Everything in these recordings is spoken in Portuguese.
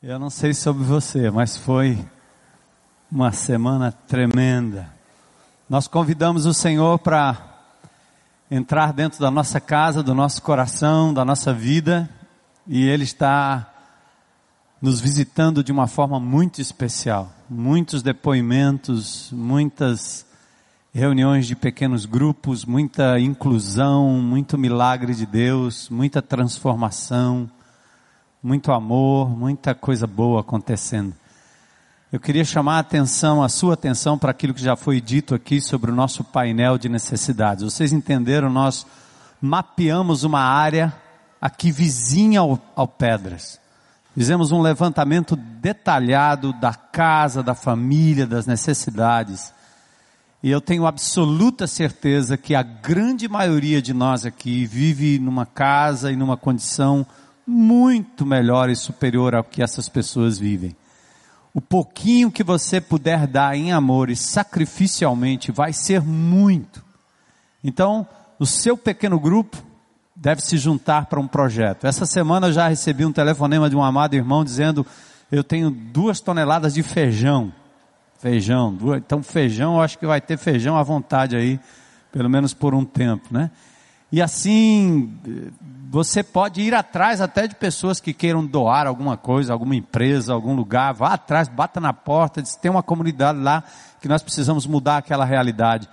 Eu não sei sobre você, mas foi uma semana tremenda. Nós convidamos o Senhor para entrar dentro da nossa casa, do nosso coração, da nossa vida, e Ele está nos visitando de uma forma muito especial. Muitos depoimentos, muitas reuniões de pequenos grupos, muita inclusão, muito milagre de Deus, muita transformação muito amor, muita coisa boa acontecendo. Eu queria chamar a atenção, a sua atenção para aquilo que já foi dito aqui sobre o nosso painel de necessidades. Vocês entenderam? Nós mapeamos uma área aqui vizinha ao, ao Pedras. Fizemos um levantamento detalhado da casa, da família, das necessidades. E eu tenho absoluta certeza que a grande maioria de nós aqui vive numa casa e numa condição muito melhor e superior ao que essas pessoas vivem. O pouquinho que você puder dar em amor e sacrificialmente vai ser muito. Então, o seu pequeno grupo deve se juntar para um projeto. Essa semana eu já recebi um telefonema de um amado irmão dizendo: Eu tenho duas toneladas de feijão. Feijão, duas, então feijão, eu acho que vai ter feijão à vontade aí, pelo menos por um tempo, né? E assim, você pode ir atrás até de pessoas que queiram doar alguma coisa, alguma empresa, algum lugar, vá atrás, bata na porta, diz, tem uma comunidade lá que nós precisamos mudar aquela realidade.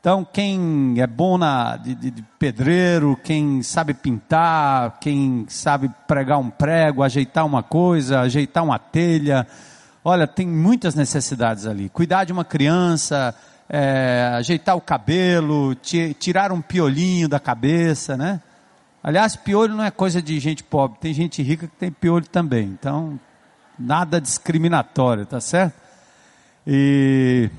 Então, quem é bom na, de, de, de pedreiro, quem sabe pintar, quem sabe pregar um prego, ajeitar uma coisa, ajeitar uma telha, olha, tem muitas necessidades ali. Cuidar de uma criança, é, ajeitar o cabelo, tirar um piolinho da cabeça, né? Aliás, piolho não é coisa de gente pobre, tem gente rica que tem piolho também. Então, nada discriminatório, tá certo? E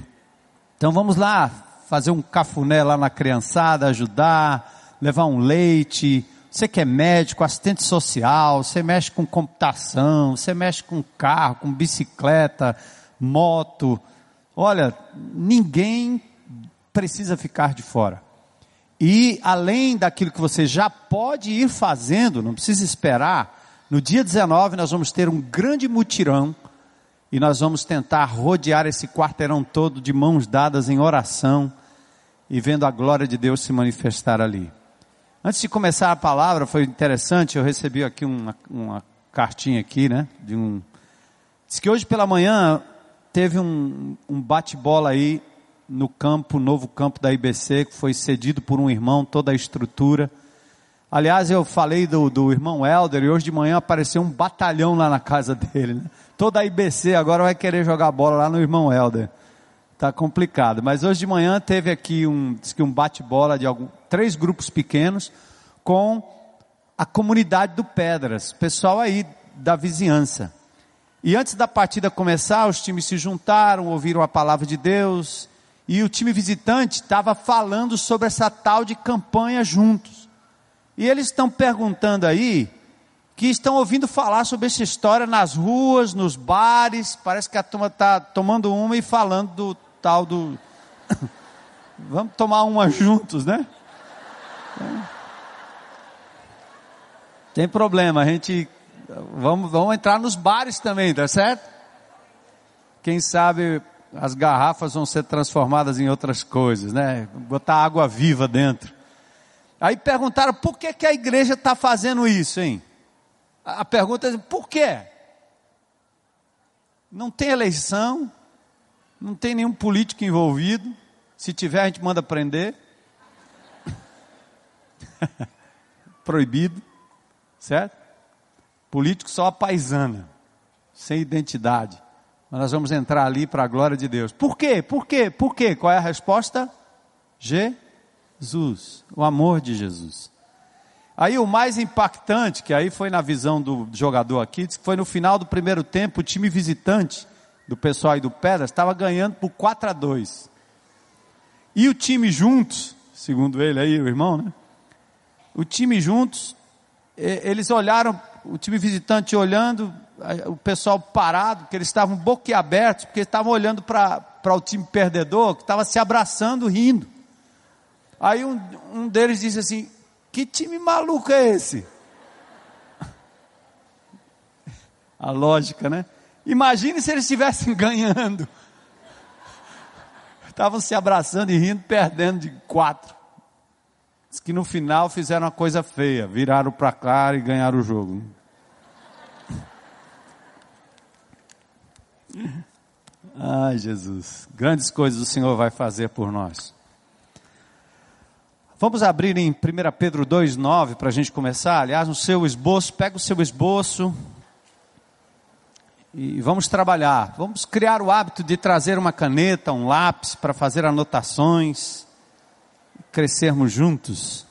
então vamos lá fazer um cafuné lá na criançada, ajudar, levar um leite. Você que é médico, assistente social, você mexe com computação, você mexe com carro, com bicicleta, moto. Olha, ninguém precisa ficar de fora. E além daquilo que você já pode ir fazendo, não precisa esperar, no dia 19 nós vamos ter um grande mutirão e nós vamos tentar rodear esse quarteirão todo de mãos dadas em oração e vendo a glória de Deus se manifestar ali. Antes de começar a palavra, foi interessante, eu recebi aqui uma, uma cartinha aqui, né, de um... Diz que hoje pela manhã teve um, um bate-bola aí no campo, novo campo da IBC, que foi cedido por um irmão, toda a estrutura. Aliás, eu falei do, do irmão Helder e hoje de manhã apareceu um batalhão lá na casa dele. Né? Toda a IBC agora vai querer jogar bola lá no irmão Helder. Tá complicado. Mas hoje de manhã teve aqui um, que um bate-bola de algum, três grupos pequenos com a comunidade do Pedras, pessoal aí da vizinhança. E antes da partida começar, os times se juntaram, ouviram a palavra de Deus, e o time visitante estava falando sobre essa tal de campanha juntos. E eles estão perguntando aí, que estão ouvindo falar sobre essa história nas ruas, nos bares, parece que a turma está tomando uma e falando do tal do. Vamos tomar uma juntos, né? Tem problema, a gente. Vamos, vamos entrar nos bares também, tá certo? Quem sabe as garrafas vão ser transformadas em outras coisas, né? Botar água viva dentro. Aí perguntaram por que, que a igreja está fazendo isso, hein? A pergunta é por quê? Não tem eleição, não tem nenhum político envolvido. Se tiver, a gente manda prender. Proibido, certo? Político só a paisana, sem identidade. Mas nós vamos entrar ali para a glória de Deus. Por quê? Por quê? Por quê? Qual é a resposta? Jesus. O amor de Jesus. Aí o mais impactante, que aí foi na visão do jogador aqui, que foi no final do primeiro tempo, o time visitante do pessoal aí do Pedras estava ganhando por 4 a 2. E o time juntos, segundo ele aí, o irmão, né? O time juntos, eles olharam, o time visitante olhando, o pessoal parado, porque eles estavam boquiabertos, porque estavam olhando para o time perdedor, que estava se abraçando, rindo. Aí um, um deles disse assim: Que time maluco é esse? a lógica, né? Imagine se eles estivessem ganhando. Estavam se abraçando e rindo, perdendo de quatro. Diz que no final fizeram uma coisa feia, viraram para cá e ganharam o jogo. Ai, Jesus, grandes coisas o Senhor vai fazer por nós. Vamos abrir em 1 Pedro 2,9 para a gente começar. Aliás, no seu esboço, pega o seu esboço e vamos trabalhar. Vamos criar o hábito de trazer uma caneta, um lápis para fazer anotações, crescermos juntos.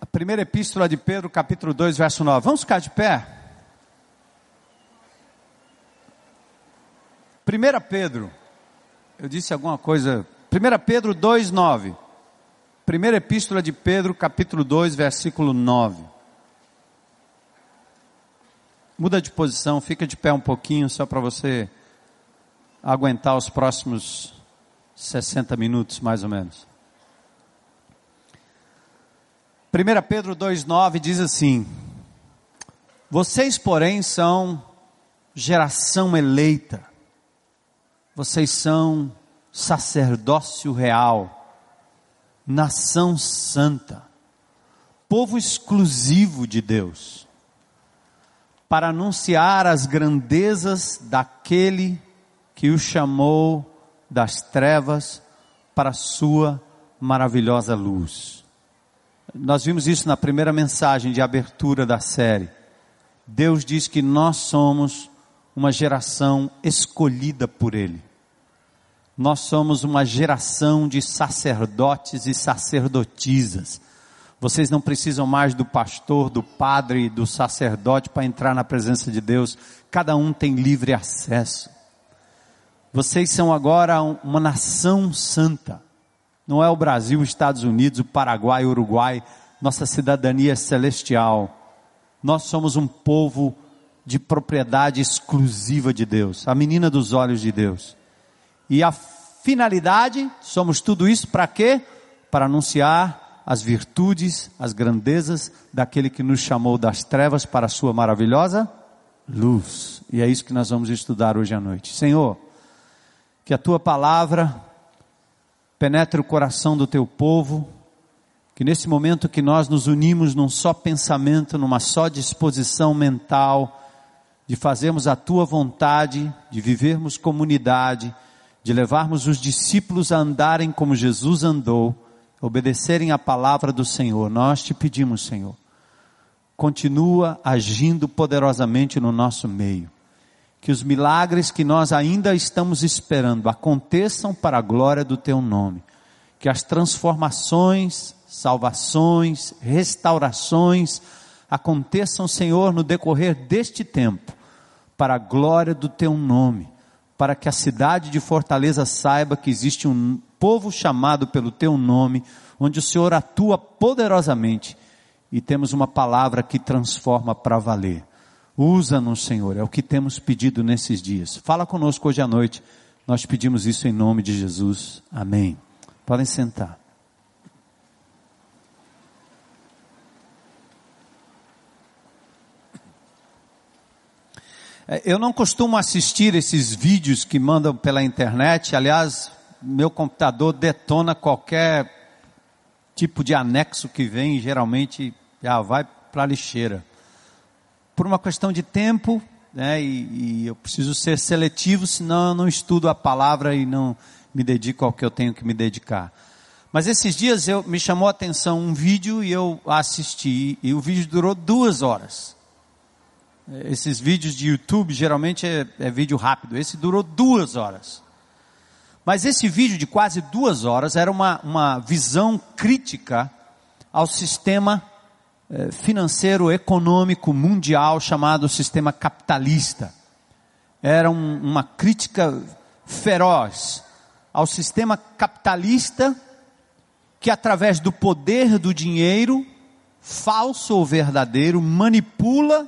A primeira epístola de Pedro, capítulo 2, verso 9. Vamos ficar de pé? 1 Pedro, eu disse alguma coisa. 1 Pedro 2, 9. Primeira epístola de Pedro, capítulo 2, versículo 9. Muda de posição, fica de pé um pouquinho, só para você aguentar os próximos 60 minutos, mais ou menos. 1 Pedro 2,9 diz assim: Vocês, porém, são geração eleita, vocês são sacerdócio real, nação santa, povo exclusivo de Deus, para anunciar as grandezas daquele que o chamou das trevas para a sua maravilhosa luz. Nós vimos isso na primeira mensagem de abertura da série. Deus diz que nós somos uma geração escolhida por Ele nós somos uma geração de sacerdotes e sacerdotisas. Vocês não precisam mais do pastor, do padre, do sacerdote para entrar na presença de Deus. Cada um tem livre acesso. Vocês são agora uma nação santa. Não é o Brasil, os Estados Unidos, o Paraguai, o Uruguai. Nossa cidadania celestial. Nós somos um povo de propriedade exclusiva de Deus, a menina dos olhos de Deus. E a finalidade, somos tudo isso para quê? Para anunciar as virtudes, as grandezas daquele que nos chamou das trevas para a sua maravilhosa luz. E é isso que nós vamos estudar hoje à noite. Senhor, que a tua palavra penetre o coração do teu povo, que nesse momento que nós nos unimos num só pensamento, numa só disposição mental, de fazermos a tua vontade, de vivermos comunidade, de levarmos os discípulos a andarem como Jesus andou, obedecerem a palavra do Senhor. Nós te pedimos, Senhor, continua agindo poderosamente no nosso meio. Que os milagres que nós ainda estamos esperando aconteçam para a glória do teu nome. Que as transformações, salvações, restaurações aconteçam, Senhor, no decorrer deste tempo, para a glória do teu nome para que a cidade de Fortaleza saiba que existe um povo chamado pelo teu nome, onde o Senhor atua poderosamente e temos uma palavra que transforma para valer. Usa-nos, Senhor, é o que temos pedido nesses dias. Fala conosco hoje à noite. Nós pedimos isso em nome de Jesus. Amém. Podem sentar. É, eu não costumo assistir esses vídeos que mandam pela internet. Aliás, meu computador detona qualquer tipo de anexo que vem, geralmente já vai para a lixeira. Por uma questão de tempo, né, e, e, eu preciso ser seletivo, senão eu não estudo a palavra e não me dedico ao que eu tenho que me dedicar. Mas esses dias eu, me chamou a atenção um vídeo e eu assisti, e o vídeo durou duas horas. Esses vídeos de YouTube geralmente é, é vídeo rápido. Esse durou duas horas. Mas esse vídeo de quase duas horas era uma, uma visão crítica ao sistema financeiro econômico mundial chamado sistema capitalista. Era um, uma crítica feroz ao sistema capitalista que através do poder do dinheiro, falso ou verdadeiro, manipula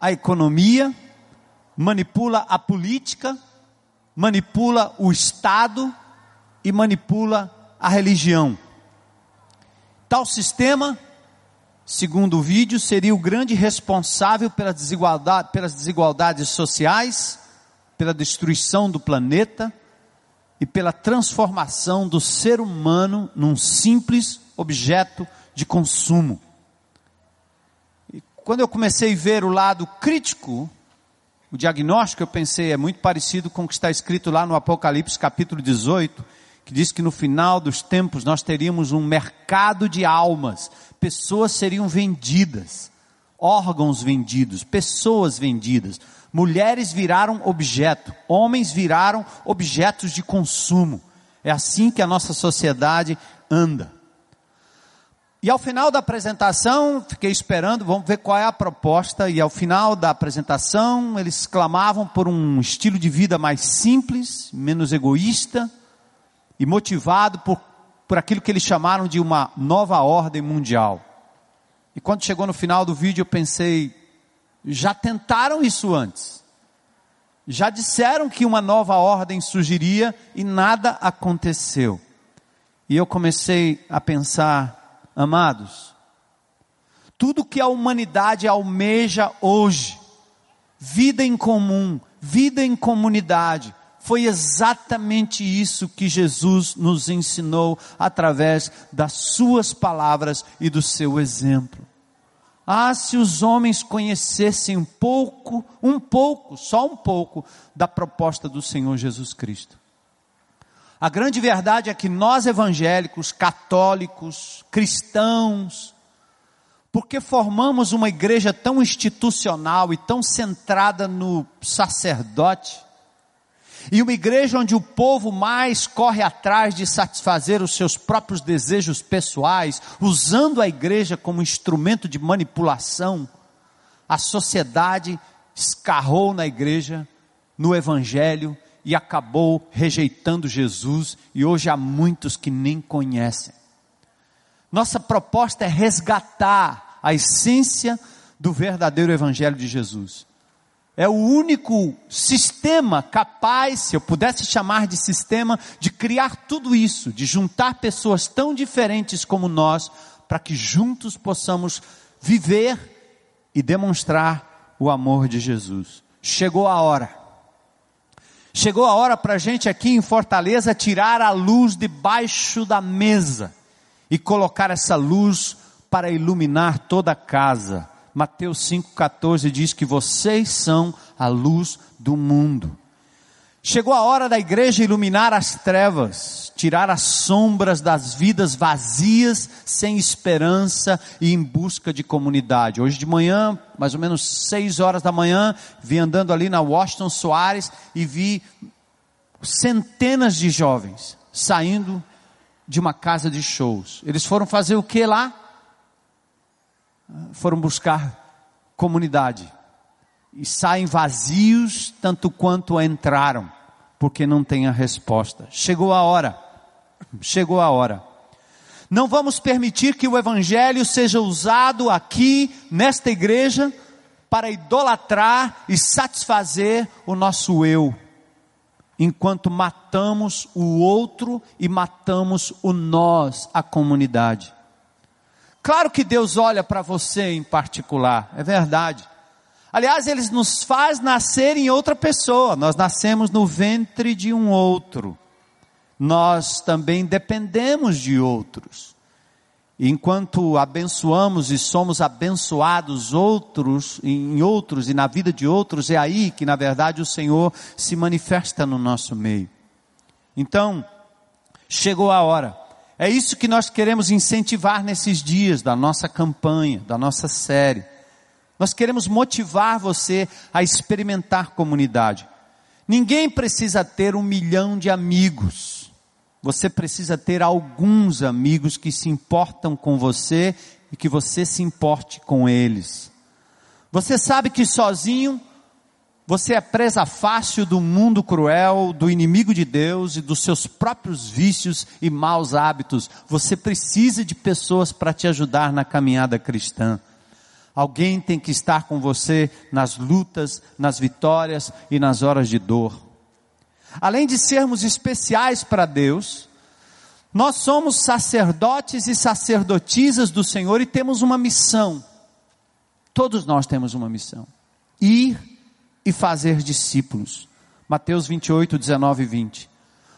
a economia, manipula a política, manipula o Estado e manipula a religião. Tal sistema, segundo o vídeo, seria o grande responsável pela desigualdade, pelas desigualdades sociais, pela destruição do planeta e pela transformação do ser humano num simples objeto de consumo. E quando eu comecei a ver o lado crítico, o diagnóstico, eu pensei, é muito parecido com o que está escrito lá no Apocalipse capítulo 18, que diz que no final dos tempos nós teríamos um mercado de almas, pessoas seriam vendidas, órgãos vendidos, pessoas vendidas, mulheres viraram objeto, homens viraram objetos de consumo. É assim que a nossa sociedade anda. E ao final da apresentação, fiquei esperando, vamos ver qual é a proposta. E ao final da apresentação, eles clamavam por um estilo de vida mais simples, menos egoísta, e motivado por, por aquilo que eles chamaram de uma nova ordem mundial. E quando chegou no final do vídeo, eu pensei: já tentaram isso antes. Já disseram que uma nova ordem surgiria e nada aconteceu. E eu comecei a pensar, amados, tudo que a humanidade almeja hoje, vida em comum, vida em comunidade, foi exatamente isso que Jesus nos ensinou através das suas palavras e do seu exemplo. Ah, se os homens conhecessem um pouco, um pouco, só um pouco, da proposta do Senhor Jesus Cristo. A grande verdade é que nós evangélicos, católicos, cristãos, porque formamos uma igreja tão institucional e tão centrada no sacerdote, e uma igreja onde o povo mais corre atrás de satisfazer os seus próprios desejos pessoais, usando a igreja como instrumento de manipulação, a sociedade escarrou na igreja, no evangelho e acabou rejeitando Jesus, e hoje há muitos que nem conhecem. Nossa proposta é resgatar a essência do verdadeiro evangelho de Jesus é o único sistema capaz, se eu pudesse chamar de sistema, de criar tudo isso, de juntar pessoas tão diferentes como nós, para que juntos possamos viver e demonstrar o amor de Jesus. Chegou a hora. Chegou a hora para a gente aqui em Fortaleza tirar a luz debaixo da mesa e colocar essa luz para iluminar toda a casa Mateus 5,14 diz que vocês são a luz do mundo. Chegou a hora da igreja iluminar as trevas, tirar as sombras das vidas vazias, sem esperança e em busca de comunidade. Hoje de manhã, mais ou menos seis horas da manhã, vi andando ali na Washington Soares e vi centenas de jovens saindo de uma casa de shows. Eles foram fazer o que lá? Foram buscar comunidade e saem vazios tanto quanto entraram, porque não tem a resposta. Chegou a hora. Chegou a hora. Não vamos permitir que o evangelho seja usado aqui nesta igreja para idolatrar e satisfazer o nosso eu, enquanto matamos o outro e matamos o nós, a comunidade. Claro que Deus olha para você em particular, é verdade. Aliás, Ele nos faz nascer em outra pessoa, nós nascemos no ventre de um outro. Nós também dependemos de outros. Enquanto abençoamos e somos abençoados outros, em outros e na vida de outros, é aí que na verdade o Senhor se manifesta no nosso meio. Então, chegou a hora é isso que nós queremos incentivar nesses dias da nossa campanha, da nossa série. Nós queremos motivar você a experimentar comunidade. Ninguém precisa ter um milhão de amigos. Você precisa ter alguns amigos que se importam com você e que você se importe com eles. Você sabe que sozinho você é presa fácil do mundo cruel, do inimigo de Deus e dos seus próprios vícios e maus hábitos. Você precisa de pessoas para te ajudar na caminhada cristã. Alguém tem que estar com você nas lutas, nas vitórias e nas horas de dor. Além de sermos especiais para Deus, Nós somos sacerdotes e sacerdotisas do Senhor e temos uma missão. Todos nós temos uma missão: ir e fazer discípulos. Mateus 28, 19 e 20.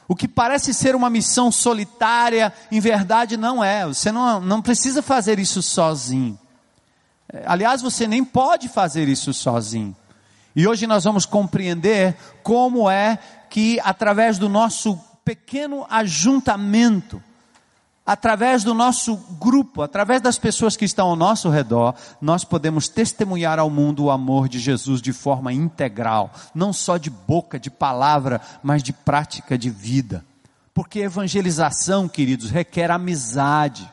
O que parece ser uma missão solitária, em verdade não é. Você não, não precisa fazer isso sozinho. É, aliás, você nem pode fazer isso sozinho. E hoje nós vamos compreender como é que, através do nosso pequeno ajuntamento, através do nosso grupo, através das pessoas que estão ao nosso redor, nós podemos testemunhar ao mundo o amor de Jesus de forma integral, não só de boca, de palavra, mas de prática de vida. Porque evangelização, queridos, requer amizade,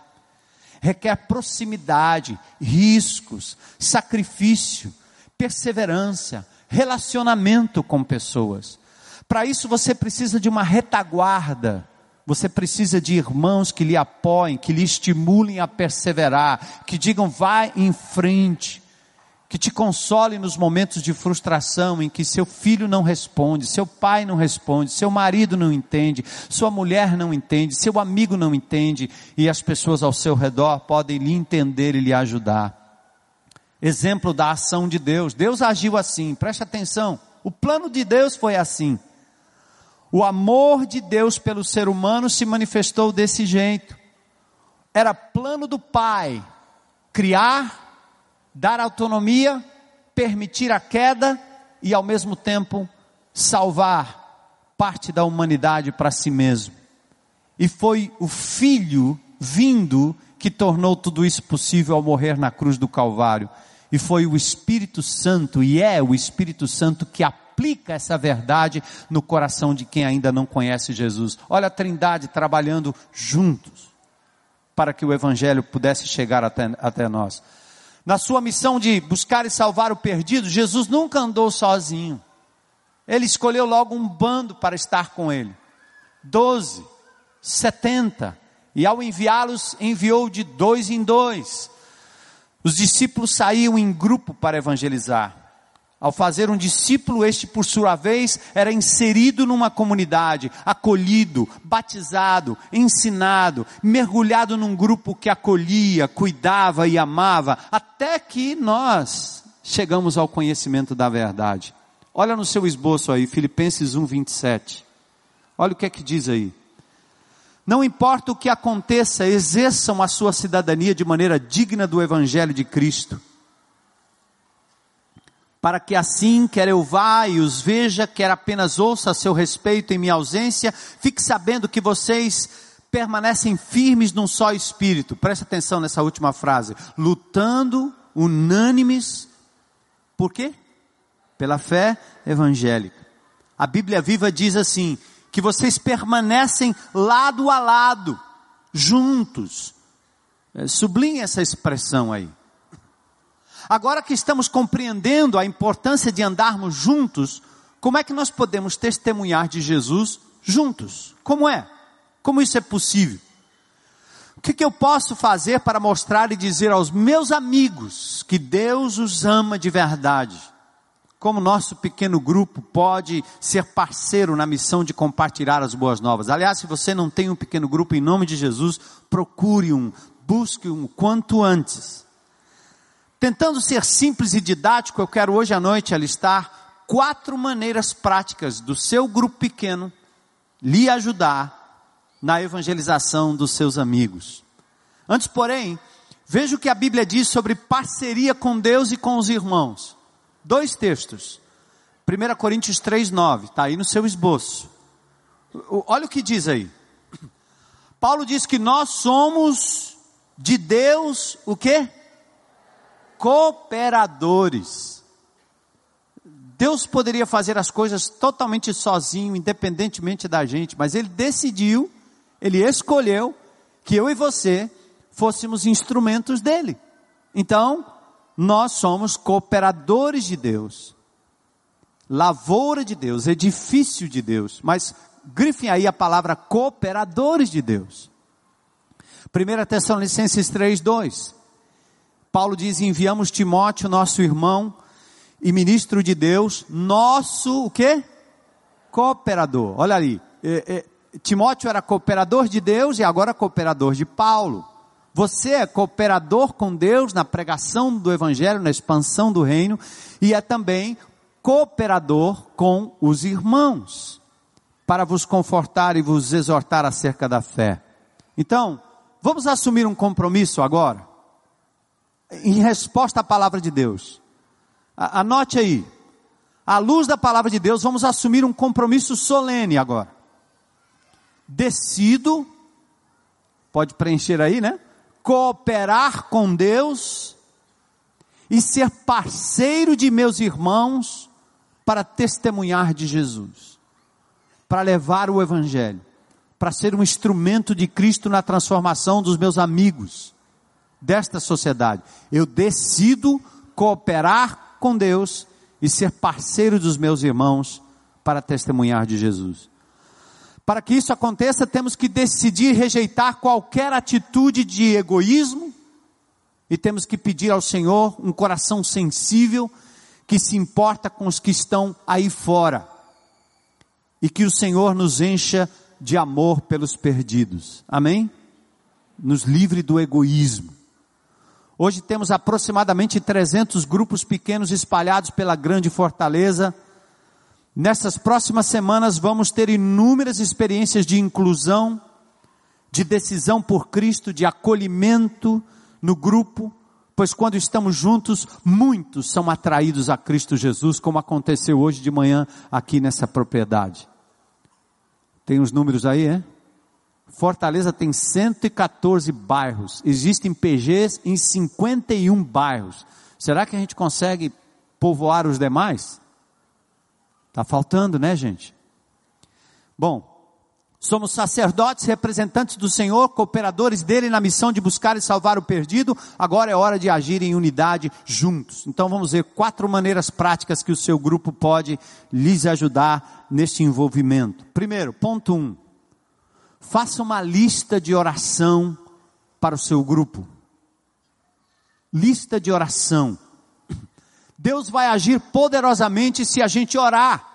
requer proximidade, riscos, sacrifício, perseverança, relacionamento com pessoas. Para isso você precisa de uma retaguarda você precisa de irmãos que lhe apoiem, que lhe estimulem a perseverar, que digam vai em frente, que te consolem nos momentos de frustração em que seu filho não responde, seu pai não responde, seu marido não entende, sua mulher não entende, seu amigo não entende e as pessoas ao seu redor podem lhe entender e lhe ajudar. Exemplo da ação de Deus. Deus agiu assim, preste atenção. O plano de Deus foi assim. O amor de Deus pelo ser humano se manifestou desse jeito. Era plano do Pai criar, dar autonomia, permitir a queda e ao mesmo tempo salvar parte da humanidade para si mesmo. E foi o Filho vindo que tornou tudo isso possível ao morrer na cruz do Calvário. E foi o Espírito Santo, e é o Espírito Santo que aponta aplica essa verdade no coração de quem ainda não conhece Jesus. Olha a Trindade trabalhando juntos para que o Evangelho pudesse chegar até, até nós. Na sua missão de buscar e salvar o perdido, Jesus nunca andou sozinho. Ele escolheu logo um bando para estar com ele. Doze, setenta. E ao enviá-los, enviou de dois em dois. Os discípulos saíam em grupo para evangelizar. Ao fazer um discípulo, este por sua vez era inserido numa comunidade, acolhido, batizado, ensinado, mergulhado num grupo que acolhia, cuidava e amava, até que nós chegamos ao conhecimento da verdade. Olha no seu esboço aí, Filipenses 1, 27. Olha o que é que diz aí. Não importa o que aconteça, exerçam a sua cidadania de maneira digna do Evangelho de Cristo para que assim, quer eu vá e os veja, quer apenas ouça a seu respeito em minha ausência, fique sabendo que vocês permanecem firmes num só espírito. Preste atenção nessa última frase. Lutando unânimes, por quê? Pela fé evangélica. A Bíblia Viva diz assim: que vocês permanecem lado a lado, juntos. É, sublinhe essa expressão aí. Agora que estamos compreendendo a importância de andarmos juntos, como é que nós podemos testemunhar de Jesus juntos? Como é? Como isso é possível? O que, que, eu posso fazer para mostrar e dizer aos meus amigos que Deus os ama de verdade? Como nosso pequeno grupo pode ser parceiro na missão de compartilhar as boas novas? Aliás, se você não tem um pequeno grupo, em nome de Jesus, procure um, busque um quanto antes. Tentando ser simples e didático, eu quero hoje à noite alistar quatro maneiras práticas do seu grupo pequeno lhe ajudar na evangelização dos seus amigos. Antes, porém, veja o que a Bíblia diz sobre parceria com Deus e com os irmãos. Dois textos. 1 Coríntios 3,9, está aí no seu esboço. Olha o que diz aí. Paulo diz que nós somos de Deus o quê? Cooperadores. Deus poderia fazer as coisas totalmente sozinho, independentemente da gente, mas Ele decidiu, Ele escolheu que eu e você fôssemos instrumentos dele. Então, nós somos cooperadores de Deus, lavoura de Deus, edifício de Deus, mas grifem aí a palavra cooperadores de Deus. 1 Tessalonicenses 3, 2. Paulo diz: enviamos Timóteo, nosso irmão e ministro de Deus, nosso o quê? Cooperador. Olha ali. É, é, Timóteo era cooperador de Deus e agora cooperador de Paulo. Você é cooperador com Deus na pregação do Evangelho, na expansão do reino, e é também cooperador com os irmãos, para vos confortar e vos exortar acerca da fé. Então, vamos assumir um compromisso agora, em resposta à palavra de Deus. Anote aí, à luz da palavra de Deus, vamos assumir um compromisso solene agora. Decido, pode preencher aí, né? Cooperar com Deus e ser parceiro de meus irmãos para testemunhar de Jesus, para levar o Evangelho, para ser um instrumento de Cristo na transformação dos meus amigos, desta sociedade. Eu decido cooperar com Deus e ser parceiro dos meus irmãos para testemunhar de Jesus. Para que isso aconteça, temos que decidir rejeitar qualquer atitude de egoísmo e temos que pedir ao Senhor um coração sensível que se importa com os que estão aí fora e que o Senhor nos encha de amor pelos perdidos. Amém? Nos livre do egoísmo. Hoje temos aproximadamente 300 grupos pequenos espalhados pela grande fortaleza. Nessas próximas semanas vamos ter inúmeras experiências de inclusão, de decisão por Cristo, de acolhimento no grupo, pois quando estamos juntos, muitos são atraídos a Cristo Jesus, como aconteceu hoje de manhã aqui nessa propriedade. Tem os números aí, é? Fortaleza tem 114 bairros, existem PGs em 51 bairros. Será que a gente consegue povoar os demais? Está faltando, né, gente? Bom, somos sacerdotes, representantes do Senhor, cooperadores dele na missão de buscar e salvar o perdido. Agora é hora de agir em unidade juntos. Então vamos ver quatro maneiras práticas que o seu grupo pode lhes ajudar neste envolvimento. Primeiro, ponto um Faça uma lista de oração para o seu grupo. Lista de oração. Deus vai agir poderosamente se a gente orar.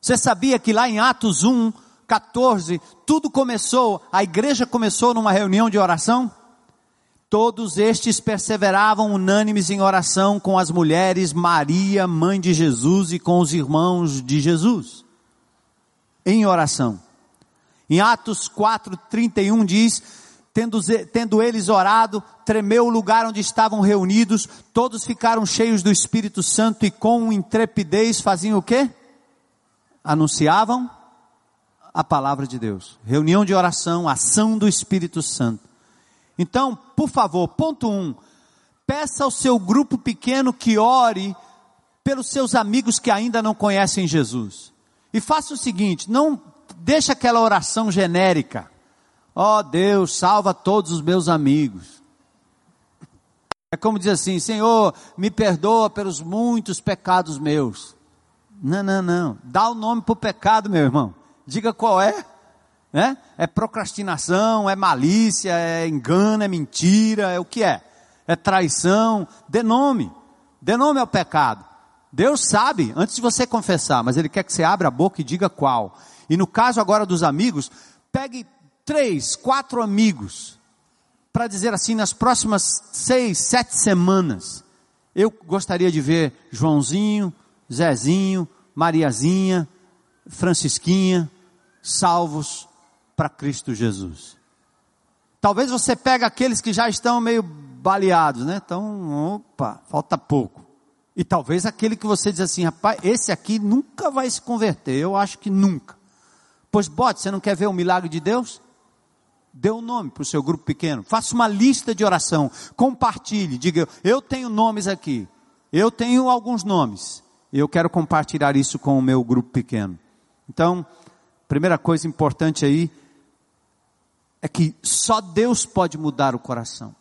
Você sabia que lá em Atos 1, 14, tudo começou, a igreja começou numa reunião de oração? Todos estes perseveravam unânimes em oração com as mulheres, Maria, mãe de Jesus, e com os irmãos de Jesus em oração. Em Atos 4:31 diz: tendo, tendo eles orado, tremeu o lugar onde estavam reunidos, todos ficaram cheios do Espírito Santo e com intrepidez faziam o quê? Anunciavam a palavra de Deus. Reunião de oração, ação do Espírito Santo. Então, por favor, ponto um, peça ao seu grupo pequeno que ore pelos seus amigos que ainda não conhecem Jesus. E faça o seguinte, não deixa aquela oração genérica. Ó oh, Deus, salva todos os meus amigos. É como dizer assim, Senhor, me perdoa pelos muitos pecados meus. Não, não, não. Dá o nome para o pecado, meu irmão. Diga qual é. Né? É procrastinação, é malícia, é engano, é mentira, é o que é? É traição. Dê nome. Dê nome ao pecado. Deus sabe, antes de você confessar, mas Ele quer que você abra a boca e diga qual. E no caso agora dos amigos, pegue três, quatro amigos, para dizer assim, nas próximas seis, sete semanas, eu gostaria de ver Joãozinho, Zezinho, Mariazinha, Francisquinha, salvos para Cristo Jesus. Talvez você pegue aqueles que já estão meio baleados, né? Então, opa, falta pouco. E talvez aquele que você diz assim, rapaz, esse aqui nunca vai se converter, eu acho que nunca. Pois bote, você não quer ver o milagre de Deus? Dê o um nome para o seu grupo pequeno, faça uma lista de oração, compartilhe, diga, eu tenho nomes aqui, eu tenho alguns nomes, eu quero compartilhar isso com o meu grupo pequeno. Então, primeira coisa importante aí, é que só Deus pode mudar o coração.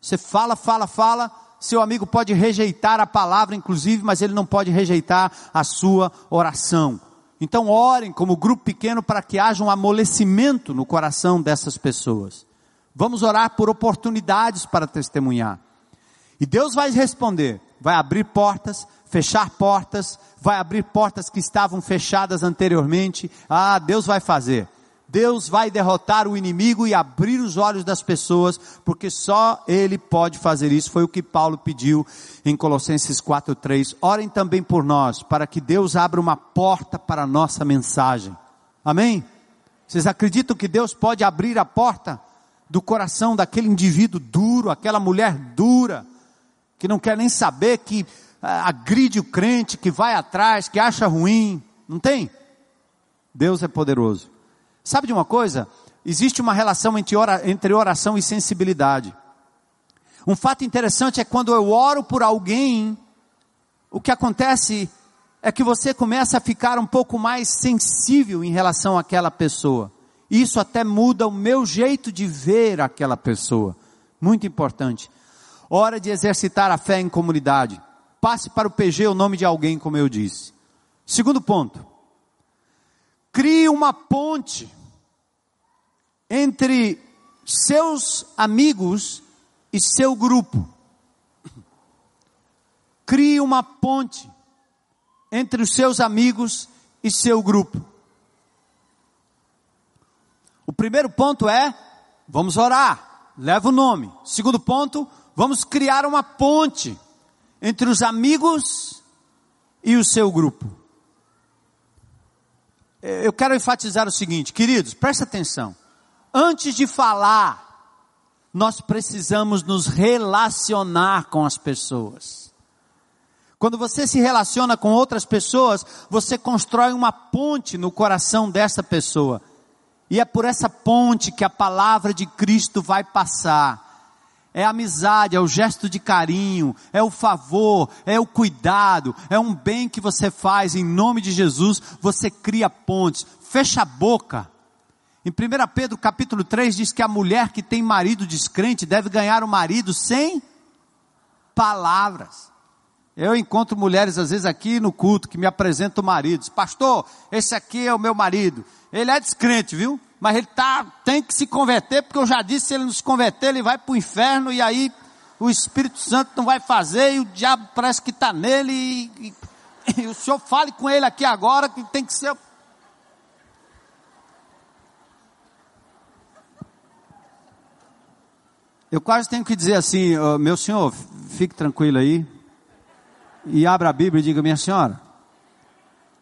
Você fala, fala, fala, seu amigo pode rejeitar a palavra, inclusive, mas ele não pode rejeitar a sua oração. Então, orem como grupo pequeno para que haja um amolecimento no coração dessas pessoas. Vamos orar por oportunidades para testemunhar. E Deus vai responder. vai abrir portas, fechar portas, vai abrir portas que estavam fechadas anteriormente. Ah, Deus vai fazer. Deus vai derrotar o inimigo e abrir os olhos das pessoas, porque só Ele pode fazer isso. Foi o que Paulo pediu em Colossenses 4,3. Orem também por nós, para que Deus abra uma porta para a nossa mensagem. Amém? Vocês acreditam que Deus pode abrir a porta do coração daquele indivíduo duro, aquela mulher dura, que não quer nem saber, que ah, agride o crente, que vai atrás, que acha ruim? Não tem? Deus é poderoso. Sabe de uma coisa? Existe uma relação entre oração e sensibilidade. Um fato interessante é quando eu oro por alguém, o que acontece é que você começa a ficar um pouco mais sensível em relação àquela pessoa. Isso até muda o meu jeito de ver aquela pessoa. Muito importante. Hora de exercitar a fé em comunidade. Passe para o PG o nome de alguém, como eu disse. Segundo ponto. Crie uma ponte entre seus amigos e seu grupo. Crie uma ponte entre os seus amigos e seu grupo. O primeiro ponto é: vamos orar, leva o nome. Segundo ponto, vamos criar uma ponte entre os amigos e o seu grupo. Eu quero enfatizar o seguinte, queridos, presta atenção. Antes de falar, nós precisamos nos relacionar com as pessoas. Quando você se relaciona com outras pessoas, você constrói uma ponte no coração dessa pessoa. E é por essa ponte que a palavra de Cristo vai passar. É a amizade, é o gesto de carinho, é o favor, é o cuidado, é um bem que você faz em nome de Jesus, você cria pontes. Fecha a boca. Em 1 Pedro capítulo 3 diz que a mulher que tem marido descrente deve ganhar o marido sem palavras. Eu encontro mulheres às vezes aqui no culto que me apresentam maridos. Pastor, esse aqui é o meu marido. Ele é descrente, viu? Mas ele tá, tem que se converter, porque eu já disse, se ele não se converter, ele vai para o inferno e aí o Espírito Santo não vai fazer e o diabo parece que está nele e, e, e o senhor fale com ele aqui agora que tem que ser. Eu quase tenho que dizer assim, oh, meu senhor, fique tranquilo aí e abra a Bíblia e diga, minha senhora,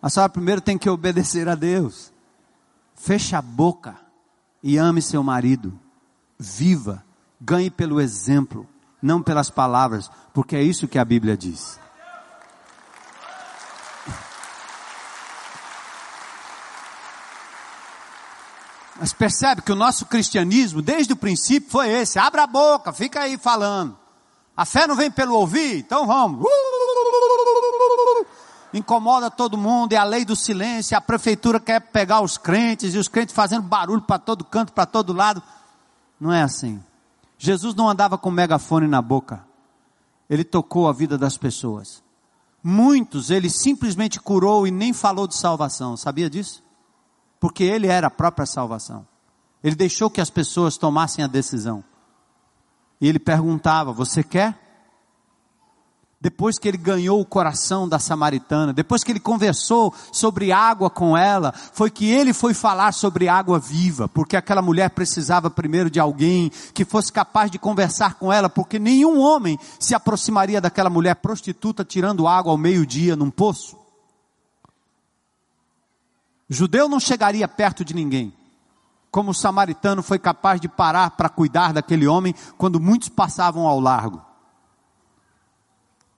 a senhora primeiro tem que obedecer a Deus. Feche a boca e ame seu marido. Viva, ganhe pelo exemplo, não pelas palavras, porque é isso que a Bíblia diz. Mas percebe que o nosso cristianismo, desde o princípio, foi esse: abra a boca, fica aí falando. A fé não vem pelo ouvir, então vamos incomoda todo mundo, é a lei do silêncio, a prefeitura quer pegar os crentes e os crentes fazendo barulho para todo canto, para todo lado. Não é assim. Jesus não andava com megafone na boca. Ele tocou a vida das pessoas. Muitos ele simplesmente curou e nem falou de salvação. Sabia disso? Porque ele era a própria salvação. Ele deixou que as pessoas tomassem a decisão. E ele perguntava: Você quer? depois que ele ganhou o coração da samaritana, depois que ele conversou sobre água com ela, foi que ele foi falar sobre água viva, porque aquela mulher precisava primeiro de alguém que fosse capaz de conversar com ela, porque nenhum homem se aproximaria daquela mulher prostituta tirando água ao meio-dia num poço. Judeu não chegaria perto de ninguém, como o samaritano foi capaz de parar para cuidar daquele homem quando muitos passavam ao largo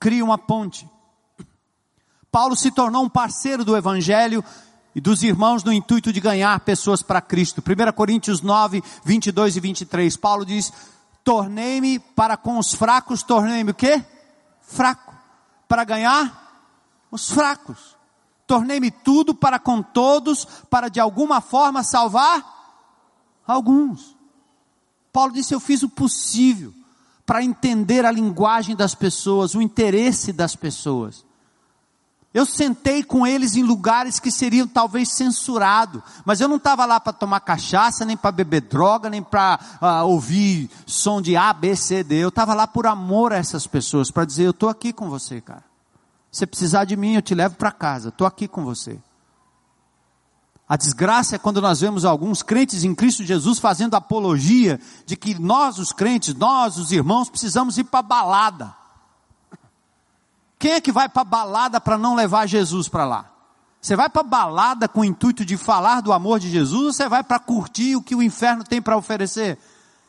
cria uma ponte. Paulo se tornou um parceiro do Evangelho e dos irmãos no intuito de ganhar pessoas para Cristo. 1 Coríntios 9, 22 e 23. Paulo diz: Tornei-me para com os fracos, tornei-me o quê? Fraco. Para ganhar os fracos. Tornei-me tudo para com todos, para de alguma forma salvar alguns. Paulo disse: Eu fiz o possível para entender a linguagem das pessoas, o interesse das pessoas. Eu sentei com eles em lugares que seriam talvez censurados, mas eu não estava lá para tomar cachaça, nem para beber droga, nem para uh, ouvir som de A, B, C, D. Eu estava lá por amor a essas pessoas, para dizer: Eu estou aqui com você, cara. Se precisar de mim, eu te levo para casa, estou aqui com você. A desgraça é quando nós vemos alguns crentes em Cristo Jesus fazendo apologia de que nós, os crentes, nós, os irmãos, precisamos ir para balada. Quem é que vai para balada para não levar Jesus para lá? Você vai para balada com o intuito de falar do amor de Jesus ou você vai para curtir o que o inferno tem para oferecer?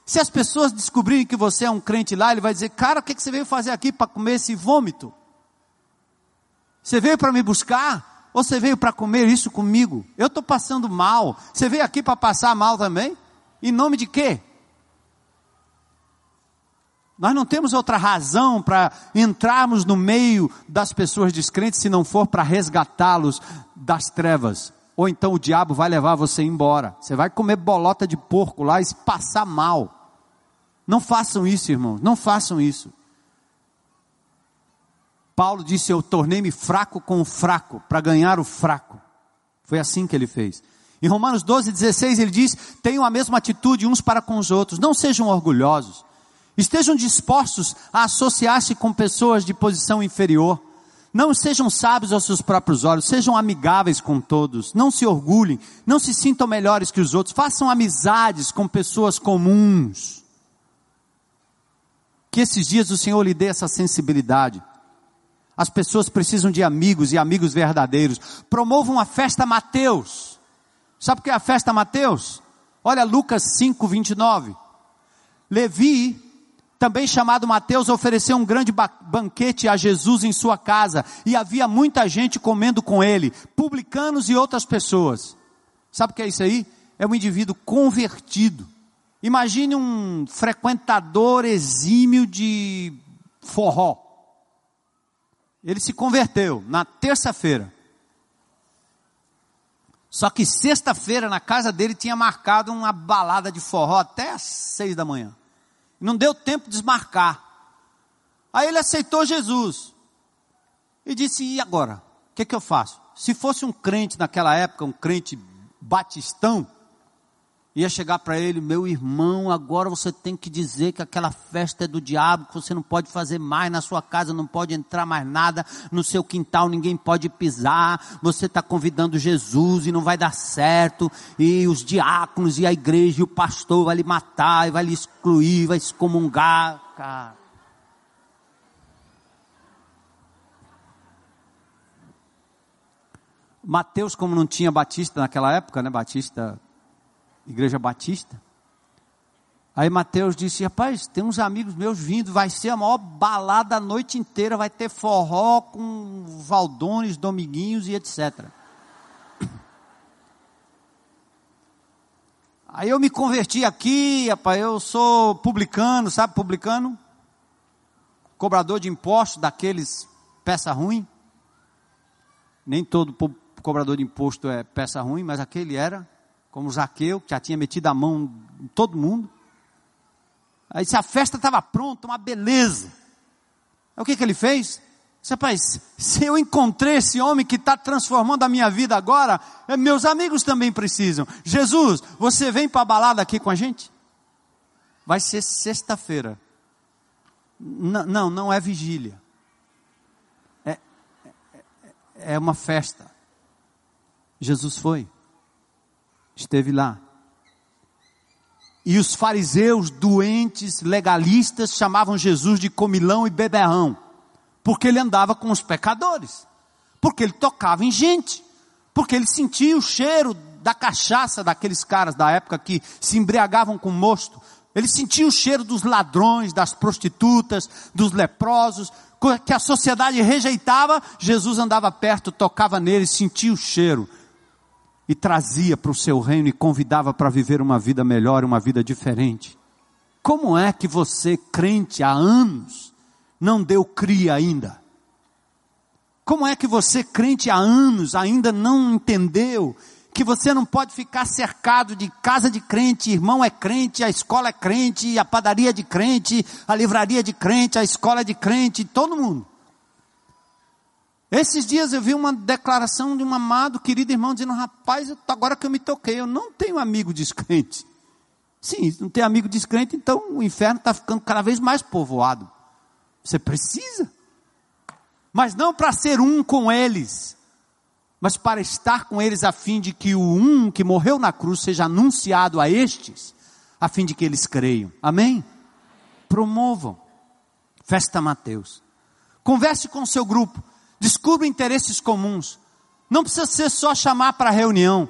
Se as pessoas descobrirem que você é um crente lá, ele vai dizer: Cara, o que, que você veio fazer aqui para comer esse vômito? Você veio para me buscar? Ou você veio para comer isso comigo? Eu estou passando mal. Você veio aqui para passar mal também? Em nome de quê? Nós não temos outra razão para entrarmos no meio das pessoas descrentes se não for para resgatá-los das trevas. Ou então o diabo vai levar você embora. Você vai comer bolota de porco lá e passar mal. Não façam isso, irmãos. Não façam isso. Paulo disse: Eu tornei-me fraco com o fraco, para ganhar o fraco. Foi assim que ele fez. Em Romanos 12, 16, ele diz: Tenham a mesma atitude uns para com os outros, não sejam orgulhosos Estejam dispostos a associar-se com pessoas de posição inferior. Não sejam sábios aos seus próprios olhos, sejam amigáveis com todos. Não se orgulhem, não se sintam melhores que os outros. Façam amizades com pessoas comuns. Que esses dias o Senhor lhe dê essa sensibilidade. As pessoas precisam de amigos e amigos verdadeiros. Promovam a festa Mateus. Sabe o que é a festa Mateus? Olha Lucas 5, 29. Levi também chamado Mateus, ofereceu um grande banquete a Jesus em sua casa, e havia muita gente comendo com ele, publicanos e outras pessoas. Sabe o que é isso aí? É um indivíduo convertido. Imagine um frequentador exímio de forró. Ele se converteu na terça-feira. Só que sexta-feira na casa dele tinha marcado uma balada de forró até às seis da manhã. Não deu tempo de desmarcar. Aí ele aceitou Jesus. E disse: E agora? O que, que eu faço? Se fosse um crente naquela época, um crente batistão, ia chegar para ele, meu irmão, agora você tem que dizer que aquela festa é do diabo, que você não pode fazer mais na sua casa, não pode entrar mais nada, no seu quintal ninguém pode pisar, você está convidando Jesus e não vai dar certo, e os diáconos e a igreja e o pastor vai lhe matar, e vai lhe excluir, vai excomungar, cara. Mateus, como não tinha batista naquela época, né? Batista Igreja Batista. Aí Mateus disse: Rapaz, tem uns amigos meus vindo, vai ser a maior balada a noite inteira, vai ter forró com valdones, dominguinhos e etc. Aí eu me converti aqui, rapaz, eu sou publicano, sabe publicano? Cobrador de impostos daqueles peça ruim. Nem todo cobrador de imposto é peça ruim, mas aquele era como Zaqueu, que já tinha metido a mão em todo mundo. Aí se a festa estava pronta, uma beleza. Aí o que, que ele fez? Disse, rapaz, se eu encontrei esse homem que está transformando a minha vida agora, é, meus amigos também precisam. Jesus, você vem para a balada aqui com a gente? Vai ser sexta-feira. Não, não é vigília. É, é, é uma festa. Jesus foi esteve lá. E os fariseus doentes, legalistas, chamavam Jesus de comilão e beberrão, porque ele andava com os pecadores, porque ele tocava em gente, porque ele sentia o cheiro da cachaça daqueles caras da época que se embriagavam com mosto, ele sentia o cheiro dos ladrões, das prostitutas, dos leprosos, que a sociedade rejeitava, Jesus andava perto, tocava neles, sentia o cheiro e trazia para o seu reino e convidava para viver uma vida melhor, uma vida diferente. Como é que você, crente há anos, não deu cria ainda? Como é que você, crente há anos, ainda não entendeu que você não pode ficar cercado de casa de crente, irmão é crente, a escola é crente, a padaria é de crente, a livraria é de crente, a escola é de crente, todo mundo. Esses dias eu vi uma declaração de um amado, querido irmão, dizendo: Rapaz, agora que eu me toquei, eu não tenho amigo descrente. Sim, não tem amigo descrente, então o inferno está ficando cada vez mais povoado. Você precisa. Mas não para ser um com eles, mas para estar com eles a fim de que o um que morreu na cruz seja anunciado a estes, a fim de que eles creiam. Amém? Promovam. Festa Mateus. Converse com o seu grupo. Descubra interesses comuns. Não precisa ser só chamar para reunião.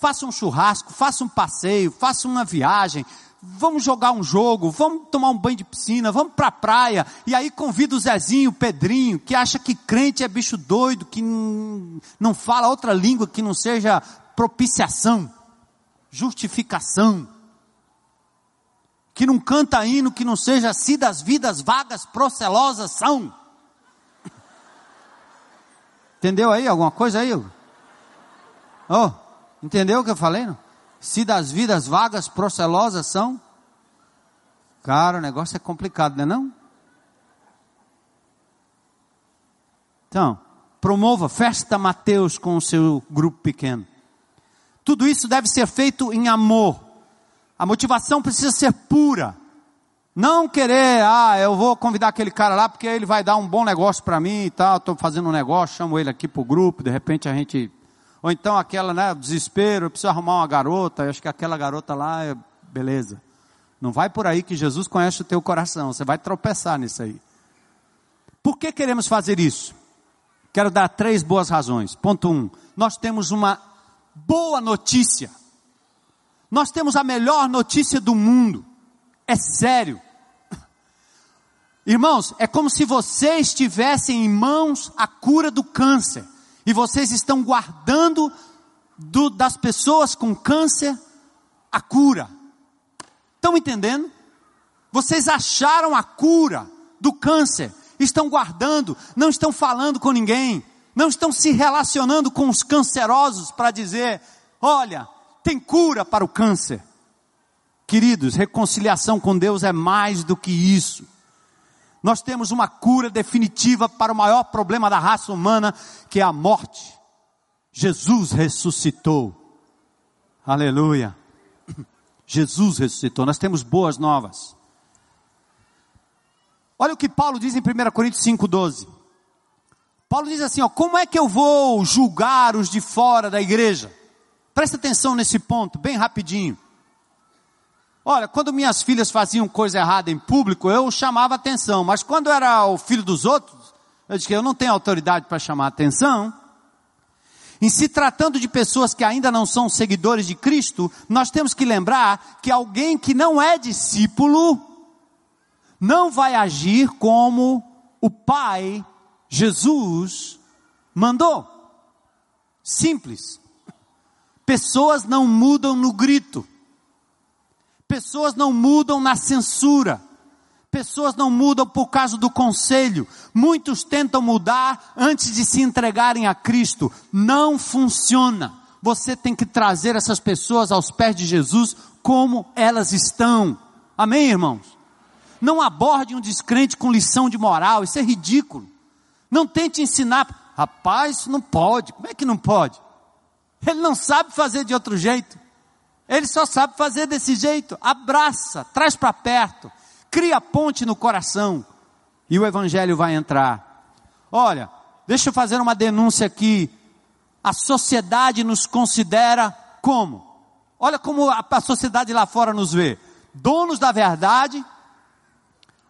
Faça um churrasco, faça um passeio, faça uma viagem. Vamos jogar um jogo, vamos tomar um banho de piscina, vamos para a praia. E aí convida o Zezinho, o Pedrinho, que acha que crente é bicho doido, que não fala outra língua que não seja propiciação, justificação. Que não canta hino que não seja se das vidas vagas procelosas são. Entendeu aí alguma coisa aí? Oh, entendeu o que eu falei? Não? Se das vidas vagas procelosas são. Cara, o negócio é complicado, não é não? Então, promova festa Mateus com o seu grupo pequeno. Tudo isso deve ser feito em amor. A motivação precisa ser pura. Não querer, ah, eu vou convidar aquele cara lá porque ele vai dar um bom negócio para mim e tal, estou fazendo um negócio, chamo ele aqui para o grupo, de repente a gente. Ou então aquela, né, desespero, eu preciso arrumar uma garota, eu acho que aquela garota lá é beleza. Não vai por aí que Jesus conhece o teu coração, você vai tropeçar nisso aí. Por que queremos fazer isso? Quero dar três boas razões. Ponto um, nós temos uma boa notícia. Nós temos a melhor notícia do mundo. É sério. Irmãos, é como se vocês tivessem em mãos a cura do câncer. E vocês estão guardando do, das pessoas com câncer a cura. Estão entendendo? Vocês acharam a cura do câncer, estão guardando, não estão falando com ninguém, não estão se relacionando com os cancerosos para dizer: olha, tem cura para o câncer. Queridos, reconciliação com Deus é mais do que isso. Nós temos uma cura definitiva para o maior problema da raça humana, que é a morte. Jesus ressuscitou. Aleluia. Jesus ressuscitou. Nós temos boas novas. Olha o que Paulo diz em 1 Coríntios 5,12. Paulo diz assim: ó, como é que eu vou julgar os de fora da igreja? Presta atenção nesse ponto, bem rapidinho. Olha, quando minhas filhas faziam coisa errada em público, eu chamava atenção, mas quando era o filho dos outros, eu disse que eu não tenho autoridade para chamar atenção. Em se tratando de pessoas que ainda não são seguidores de Cristo, nós temos que lembrar que alguém que não é discípulo não vai agir como o Pai, Jesus, mandou. Simples. Pessoas não mudam no grito. Pessoas não mudam na censura. Pessoas não mudam por causa do conselho. Muitos tentam mudar antes de se entregarem a Cristo. Não funciona. Você tem que trazer essas pessoas aos pés de Jesus como elas estão. Amém, irmãos? Não aborde um descrente com lição de moral, isso é ridículo. Não tente ensinar, rapaz, não pode. Como é que não pode? Ele não sabe fazer de outro jeito. Ele só sabe fazer desse jeito. Abraça, traz para perto, cria ponte no coração e o evangelho vai entrar. Olha, deixa eu fazer uma denúncia aqui. A sociedade nos considera como? Olha como a, a sociedade lá fora nos vê: donos da verdade,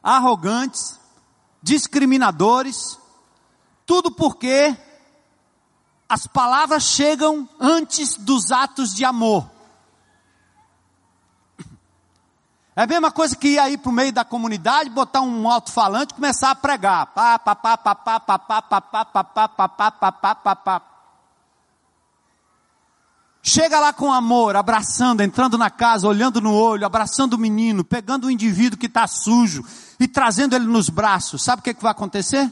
arrogantes, discriminadores, tudo porque as palavras chegam antes dos atos de amor. É a mesma coisa que ir aí para o meio da comunidade, botar um alto-falante e começar a pregar. Pá, pá, pá, pá, pá, pá, pá, pá, pá, pá, pá, pá, pá, pá, pá, pá. Chega lá com amor, abraçando, entrando na casa, olhando no olho, abraçando o menino, pegando o indivíduo que está sujo e trazendo ele nos braços. Sabe o que, que vai acontecer?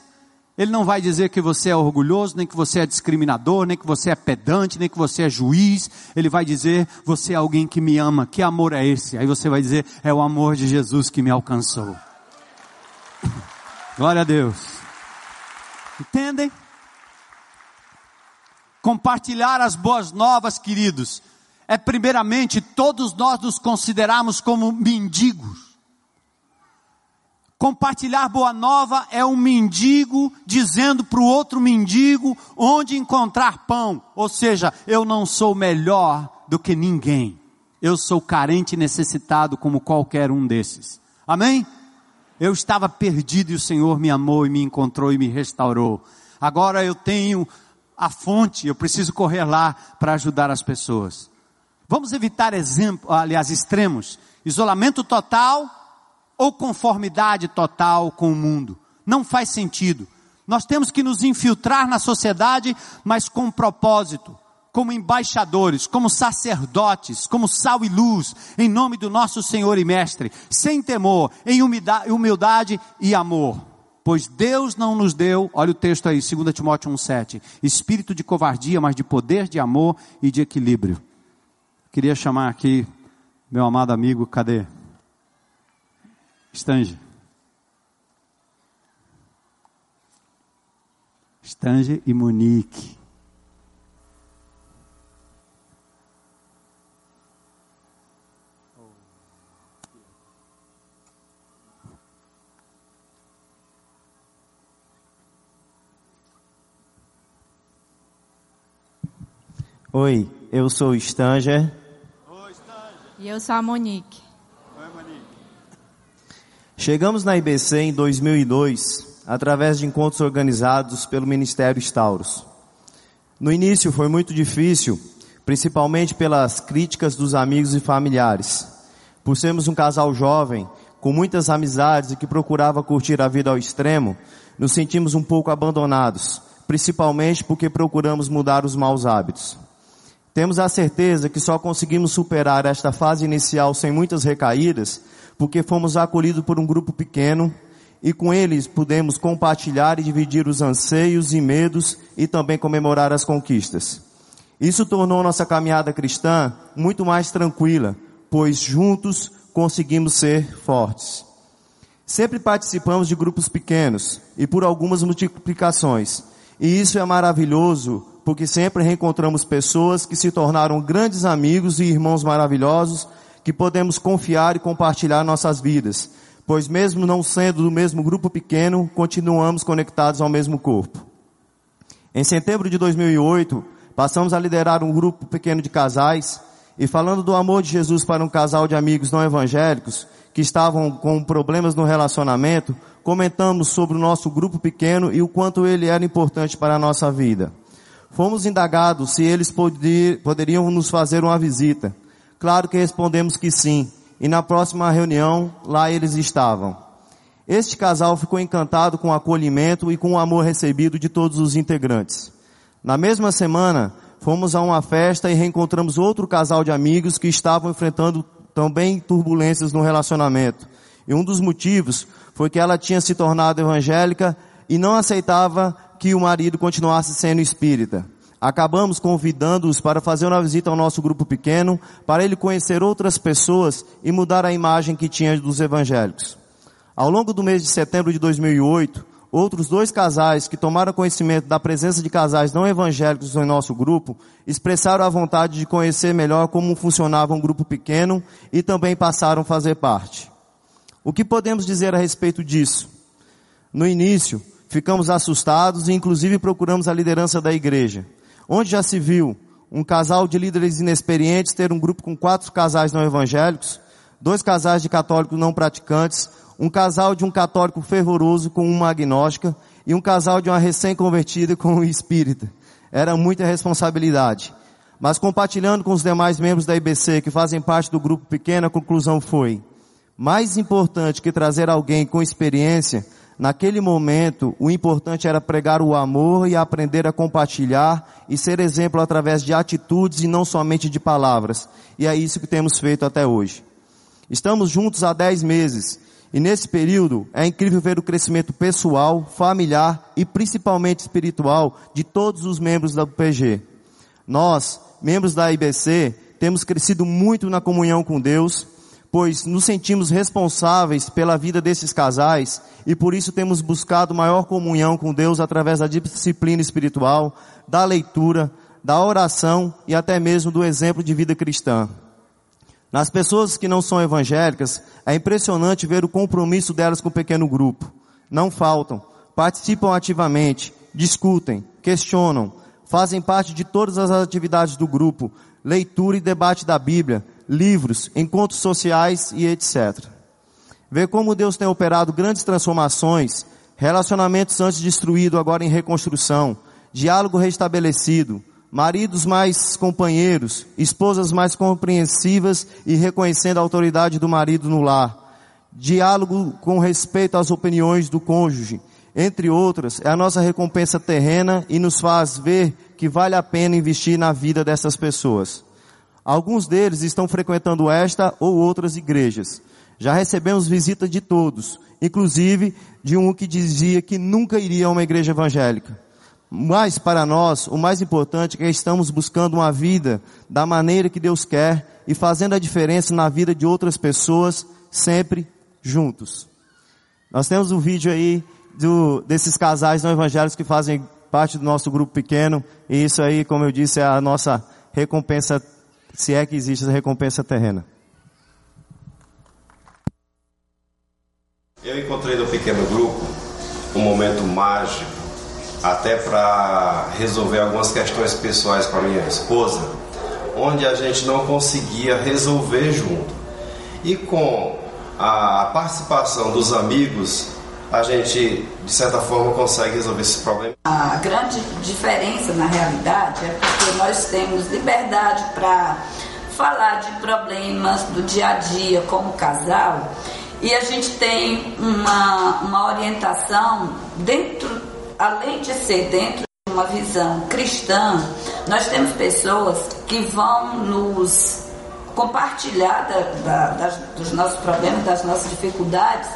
Ele não vai dizer que você é orgulhoso, nem que você é discriminador, nem que você é pedante, nem que você é juiz. Ele vai dizer, você é alguém que me ama. Que amor é esse? Aí você vai dizer, é o amor de Jesus que me alcançou. Glória a Deus. Entendem? Compartilhar as boas novas, queridos, é primeiramente todos nós nos considerarmos como mendigos. Compartilhar boa nova é um mendigo dizendo para o outro mendigo onde encontrar pão. Ou seja, eu não sou melhor do que ninguém. Eu sou carente e necessitado como qualquer um desses. Amém? Eu estava perdido e o Senhor me amou e me encontrou e me restaurou. Agora eu tenho a fonte, eu preciso correr lá para ajudar as pessoas. Vamos evitar exemplo, aliás, extremos. Isolamento total ou conformidade total com o mundo. Não faz sentido. Nós temos que nos infiltrar na sociedade, mas com propósito, como embaixadores, como sacerdotes, como sal e luz, em nome do nosso Senhor e Mestre, sem temor, em humildade e amor. Pois Deus não nos deu, olha o texto aí, 2 Timóteo 1,7, espírito de covardia, mas de poder, de amor e de equilíbrio. Queria chamar aqui meu amado amigo, cadê? Estange. Estange e Monique. Oi, eu sou o Stanger. Oi, Stanger. E eu sou a Monique. Chegamos na IBC em 2002, através de encontros organizados pelo Ministério Stauros. No início foi muito difícil, principalmente pelas críticas dos amigos e familiares. Por sermos um casal jovem, com muitas amizades e que procurava curtir a vida ao extremo, nos sentimos um pouco abandonados, principalmente porque procuramos mudar os maus hábitos. Temos a certeza que só conseguimos superar esta fase inicial sem muitas recaídas porque fomos acolhidos por um grupo pequeno e com eles pudemos compartilhar e dividir os anseios e medos e também comemorar as conquistas. Isso tornou nossa caminhada cristã muito mais tranquila, pois juntos conseguimos ser fortes. Sempre participamos de grupos pequenos e por algumas multiplicações. E isso é maravilhoso, porque sempre reencontramos pessoas que se tornaram grandes amigos e irmãos maravilhosos que podemos confiar e compartilhar nossas vidas, pois mesmo não sendo do mesmo grupo pequeno, continuamos conectados ao mesmo corpo. Em setembro de 2008, passamos a liderar um grupo pequeno de casais e falando do amor de Jesus para um casal de amigos não evangélicos que estavam com problemas no relacionamento, comentamos sobre o nosso grupo pequeno e o quanto ele era importante para a nossa vida. Fomos indagados se eles poderiam nos fazer uma visita. Claro que respondemos que sim. E na próxima reunião, lá eles estavam. Este casal ficou encantado com o acolhimento e com o amor recebido de todos os integrantes. Na mesma semana, fomos a uma festa e reencontramos outro casal de amigos que estavam enfrentando também turbulências no relacionamento. E um dos motivos foi que ela tinha se tornado evangélica e não aceitava que o marido continuasse sendo espírita acabamos convidando-os para fazer uma visita ao nosso grupo pequeno, para ele conhecer outras pessoas e mudar a imagem que tinha dos evangélicos. Ao longo do mês de setembro de 2008, outros dois casais que tomaram conhecimento da presença de casais não evangélicos no nosso grupo expressaram a vontade de conhecer melhor como funcionava um grupo pequeno e também passaram a fazer parte. O que podemos dizer a respeito disso? No início, ficamos assustados e inclusive procuramos a liderança da igreja. Onde já se viu um casal de líderes inexperientes ter um grupo com quatro casais não evangélicos, dois casais de católicos não praticantes, um casal de um católico fervoroso com uma agnóstica e um casal de uma recém-convertida com um espírita. Era muita responsabilidade. Mas compartilhando com os demais membros da IBC que fazem parte do grupo pequeno, a conclusão foi, mais importante que trazer alguém com experiência Naquele momento, o importante era pregar o amor e aprender a compartilhar e ser exemplo através de atitudes e não somente de palavras. E é isso que temos feito até hoje. Estamos juntos há 10 meses e nesse período é incrível ver o crescimento pessoal, familiar e principalmente espiritual de todos os membros da PG. Nós, membros da IBC, temos crescido muito na comunhão com Deus pois nos sentimos responsáveis pela vida desses casais e por isso temos buscado maior comunhão com Deus através da disciplina espiritual, da leitura, da oração e até mesmo do exemplo de vida cristã. Nas pessoas que não são evangélicas, é impressionante ver o compromisso delas com o pequeno grupo. Não faltam, participam ativamente, discutem, questionam, fazem parte de todas as atividades do grupo, leitura e debate da Bíblia, livros, encontros sociais e etc. Ver como Deus tem operado grandes transformações, relacionamentos antes destruídos agora em reconstrução, diálogo restabelecido, maridos mais companheiros, esposas mais compreensivas e reconhecendo a autoridade do marido no lar, diálogo com respeito às opiniões do cônjuge, entre outras, é a nossa recompensa terrena e nos faz ver que vale a pena investir na vida dessas pessoas. Alguns deles estão frequentando esta ou outras igrejas. Já recebemos visita de todos, inclusive de um que dizia que nunca iria a uma igreja evangélica. Mas para nós, o mais importante é que estamos buscando uma vida da maneira que Deus quer e fazendo a diferença na vida de outras pessoas, sempre juntos. Nós temos um vídeo aí do, desses casais não evangélicos que fazem parte do nosso grupo pequeno, e isso aí, como eu disse, é a nossa recompensa, se é que existe essa recompensa terrena. Eu encontrei no pequeno grupo um momento mágico até para resolver algumas questões pessoais com a minha esposa, onde a gente não conseguia resolver junto. E com a participação dos amigos, a gente, de certa forma, consegue resolver esse problema. A grande diferença, na realidade, é porque nós temos liberdade para falar de problemas do dia a dia como casal e a gente tem uma, uma orientação dentro além de ser dentro de uma visão cristã, nós temos pessoas que vão nos compartilhar da, da, das, dos nossos problemas, das nossas dificuldades.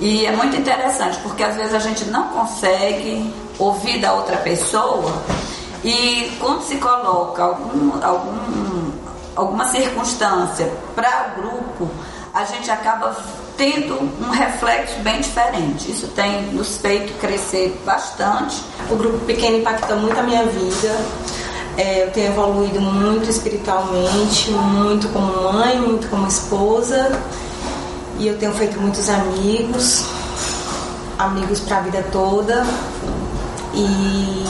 E é muito interessante, porque às vezes a gente não consegue ouvir da outra pessoa e quando se coloca algum, algum, alguma circunstância para o grupo, a gente acaba tendo um reflexo bem diferente. Isso tem nos feito crescer bastante. O grupo pequeno impacta muito a minha vida. É, eu tenho evoluído muito espiritualmente, muito como mãe, muito como esposa. E eu tenho feito muitos amigos, amigos para a vida toda. E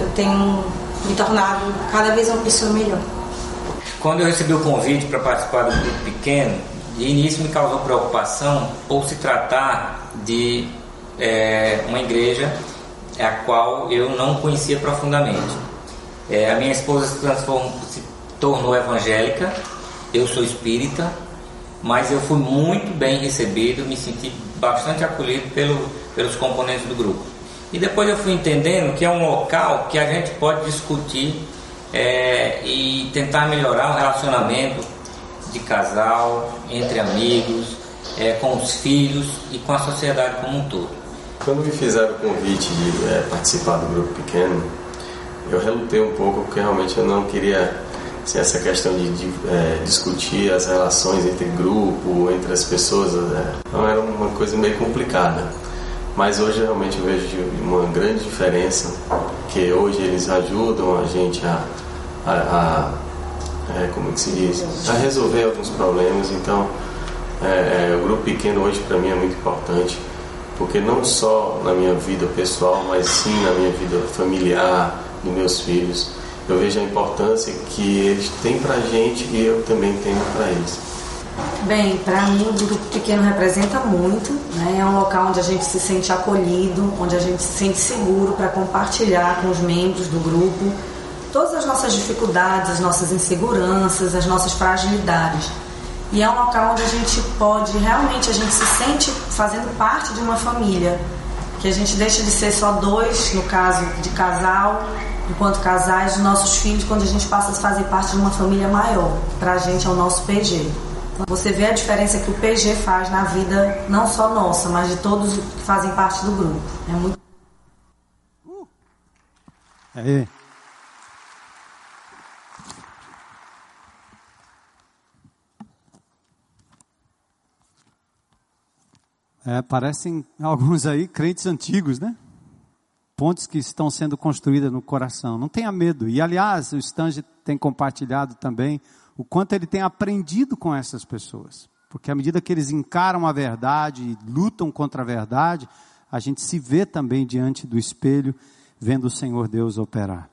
eu tenho me tornado cada vez uma pessoa melhor. Quando eu recebi o convite para participar do grupo pequeno, de início me causou preocupação por se tratar de é, uma igreja a qual eu não conhecia profundamente. É, a minha esposa se, se tornou evangélica, eu sou espírita, mas eu fui muito bem recebido, me senti bastante acolhido pelo, pelos componentes do grupo. E depois eu fui entendendo que é um local que a gente pode discutir é, e tentar melhorar o relacionamento de casal, entre amigos, é, com os filhos e com a sociedade como um todo. Quando me fizeram o convite de é, participar do grupo pequeno, eu relutei um pouco porque realmente eu não queria assim, essa questão de, de é, discutir as relações entre grupo, entre as pessoas, né? então era uma coisa meio complicada. Mas hoje realmente eu vejo uma grande diferença, que hoje eles ajudam a gente a, a, a é, como que se diz, a resolver alguns problemas. Então, é, é, o grupo pequeno hoje para mim é muito importante, porque não só na minha vida pessoal, mas sim na minha vida familiar, dos meus filhos. Eu vejo a importância que eles têm para a gente e eu também tenho para eles. Bem, para mim o grupo pequeno representa muito, né? é um local onde a gente se sente acolhido, onde a gente se sente seguro para compartilhar com os membros do grupo todas as nossas dificuldades, as nossas inseguranças, as nossas fragilidades. E é um local onde a gente pode, realmente, a gente se sente fazendo parte de uma família. Que a gente deixa de ser só dois, no caso de casal, enquanto casais, dos nossos filhos, quando a gente passa a fazer parte de uma família maior. Para a gente é o nosso PG. Então, você vê a diferença que o PG faz na vida, não só nossa, mas de todos que fazem parte do grupo. É muito. Uh. Aí. É, parecem alguns aí crentes antigos, né? Pontes que estão sendo construídas no coração. Não tenha medo. E aliás, o Stange tem compartilhado também o quanto ele tem aprendido com essas pessoas. Porque à medida que eles encaram a verdade e lutam contra a verdade, a gente se vê também diante do espelho, vendo o Senhor Deus operar.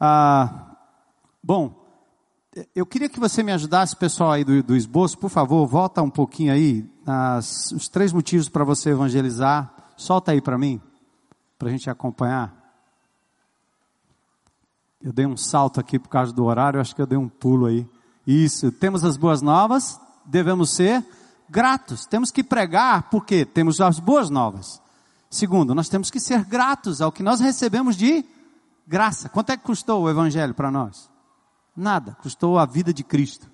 Ah, bom, eu queria que você me ajudasse, pessoal aí do, do esboço, por favor, volta um pouquinho aí, nas, os três motivos para você evangelizar, solta aí para mim para a gente acompanhar? Eu dei um salto aqui por causa do horário, acho que eu dei um pulo aí. Isso, temos as boas novas, devemos ser gratos. Temos que pregar porque temos as boas novas. Segundo, nós temos que ser gratos ao que nós recebemos de graça. Quanto é que custou o evangelho para nós? Nada, custou a vida de Cristo.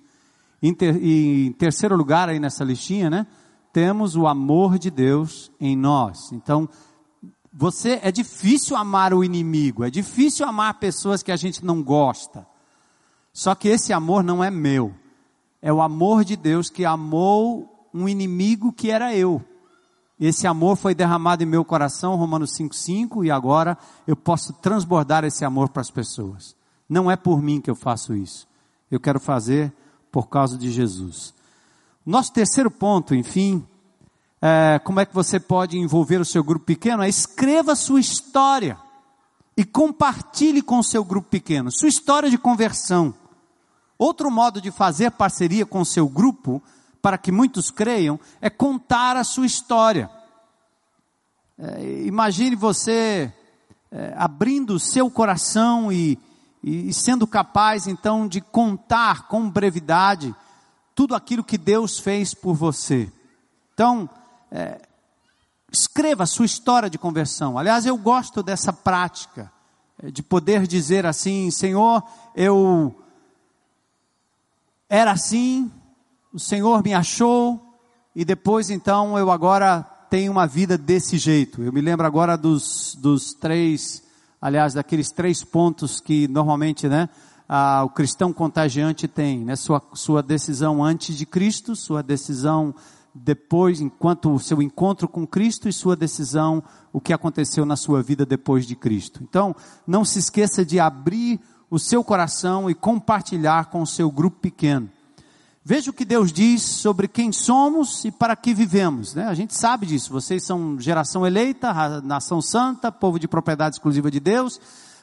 Em, ter, em terceiro lugar aí nessa listinha, né? Temos o amor de Deus em nós. Então, você é difícil amar o inimigo, é difícil amar pessoas que a gente não gosta. Só que esse amor não é meu. É o amor de Deus que amou um inimigo que era eu. Esse amor foi derramado em meu coração, Romanos 5:5, e agora eu posso transbordar esse amor para as pessoas. Não é por mim que eu faço isso. Eu quero fazer por causa de Jesus. Nosso terceiro ponto, enfim, é, como é que você pode envolver o seu grupo pequeno? É escreva sua história e compartilhe com o seu grupo pequeno, sua história de conversão. Outro modo de fazer parceria com o seu grupo, para que muitos creiam, é contar a sua história. É, imagine você é, abrindo o seu coração e, e, e sendo capaz então de contar com brevidade tudo aquilo que Deus fez por você. Então, é, escreva a sua história de conversão. Aliás, eu gosto dessa prática, é, de poder dizer assim: Senhor, eu era assim, o Senhor me achou, e depois então eu agora tenho uma vida desse jeito. Eu me lembro agora dos, dos três, aliás, daqueles três pontos que normalmente, né? Ah, o cristão contagiante tem, né? Sua, sua decisão antes de Cristo, sua decisão depois, enquanto o seu encontro com Cristo e sua decisão, o que aconteceu na sua vida depois de Cristo. Então, não se esqueça de abrir o seu coração e compartilhar com o seu grupo pequeno. Veja o que Deus diz sobre quem somos e para que vivemos. Né? A gente sabe disso. Vocês são geração eleita, nação santa, povo de propriedade exclusiva de Deus.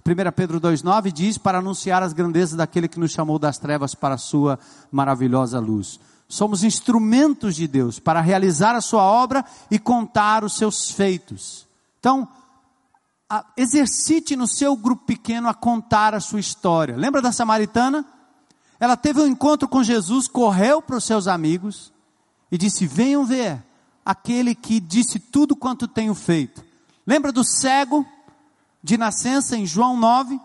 1 Pedro 2,9 diz: para anunciar as grandezas daquele que nos chamou das trevas para a sua maravilhosa luz somos instrumentos de Deus para realizar a sua obra e contar os seus feitos. Então, exercite no seu grupo pequeno a contar a sua história. Lembra da samaritana? Ela teve um encontro com Jesus, correu para os seus amigos e disse: Venham ver aquele que disse tudo quanto tenho feito. Lembra do cego de nascença em João 9?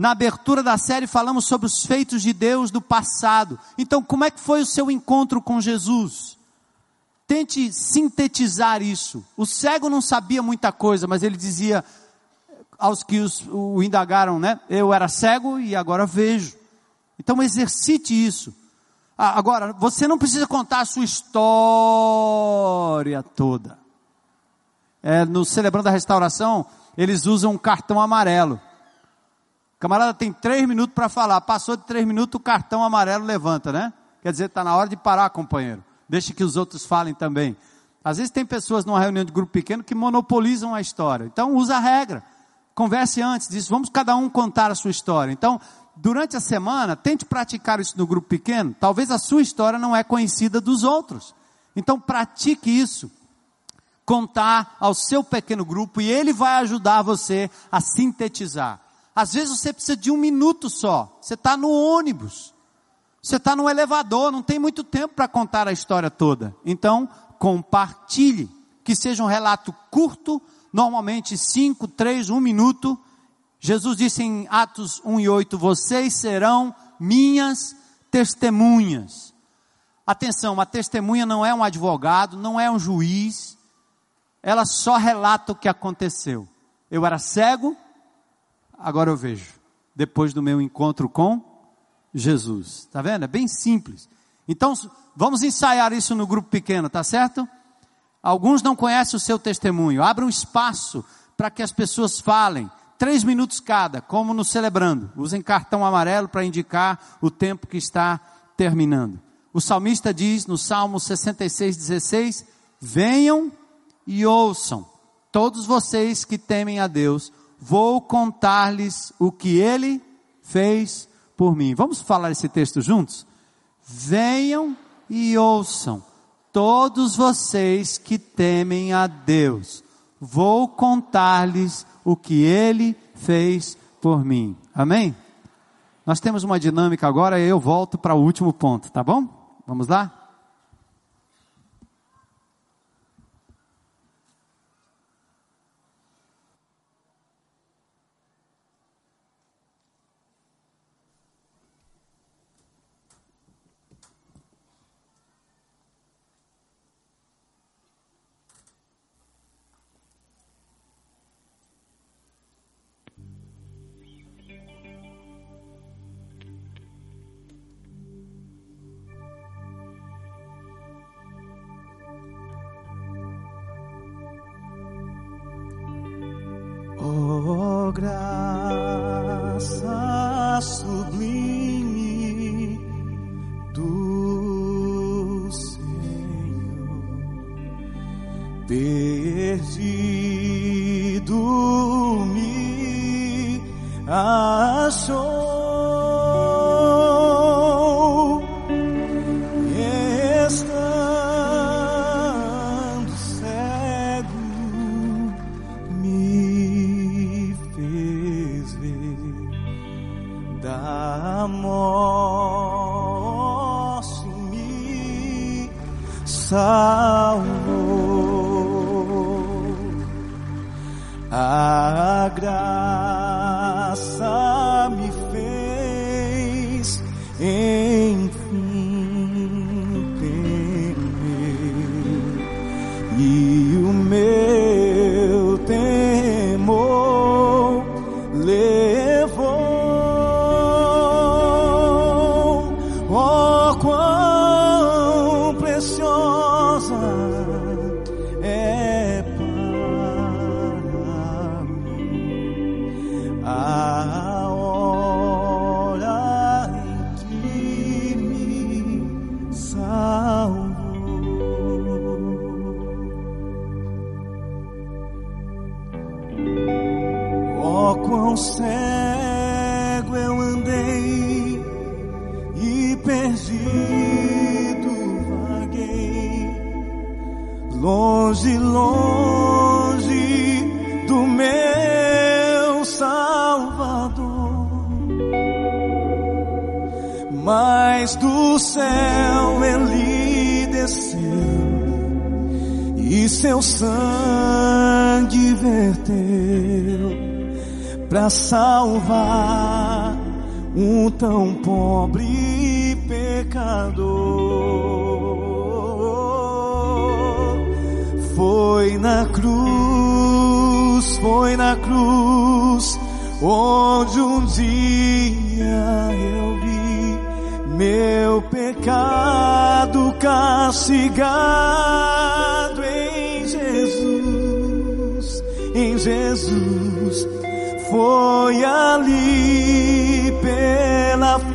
Na abertura da série falamos sobre os feitos de Deus do passado. Então, como é que foi o seu encontro com Jesus? Tente sintetizar isso. O cego não sabia muita coisa, mas ele dizia aos que os, o indagaram, né? Eu era cego e agora vejo. Então exercite isso. Ah, agora, você não precisa contar a sua história toda. É, no Celebrando a Restauração, eles usam um cartão amarelo. Camarada tem três minutos para falar. Passou de três minutos, o cartão amarelo levanta, né? Quer dizer, está na hora de parar, companheiro. Deixe que os outros falem também. Às vezes tem pessoas numa reunião de grupo pequeno que monopolizam a história. Então usa a regra. Converse antes, diz, vamos cada um contar a sua história. Então, durante a semana, tente praticar isso no grupo pequeno. Talvez a sua história não é conhecida dos outros. Então pratique isso. Contar ao seu pequeno grupo e ele vai ajudar você a sintetizar. Às vezes você precisa de um minuto só. Você está no ônibus. Você está no elevador, não tem muito tempo para contar a história toda. Então, compartilhe. Que seja um relato curto, normalmente 5, 3, 1 minuto. Jesus disse em Atos 1 e 8: Vocês serão minhas testemunhas. Atenção, uma testemunha não é um advogado, não é um juiz, ela só relata o que aconteceu. Eu era cego, agora eu vejo. Depois do meu encontro com Jesus. Tá vendo? É bem simples. Então, vamos ensaiar isso no grupo pequeno, tá certo? Alguns não conhecem o seu testemunho. Abra um espaço para que as pessoas falem. Três minutos cada, como no celebrando. Usem cartão amarelo para indicar o tempo que está terminando. O salmista diz no Salmo 66, 16: Venham e ouçam, todos vocês que temem a Deus, vou contar-lhes o que ele fez por mim. Vamos falar esse texto juntos? Venham e ouçam, todos vocês que temem a Deus, vou contar-lhes o que ele fez por mim. Amém? Nós temos uma dinâmica agora eu volto para o último ponto, tá bom? Vamos lá? graça me fez. Salvar um tão pobre pecador. Foi na cruz, foi na cruz, onde um dia eu vi meu pecado castigado em Jesus foi ali pela fé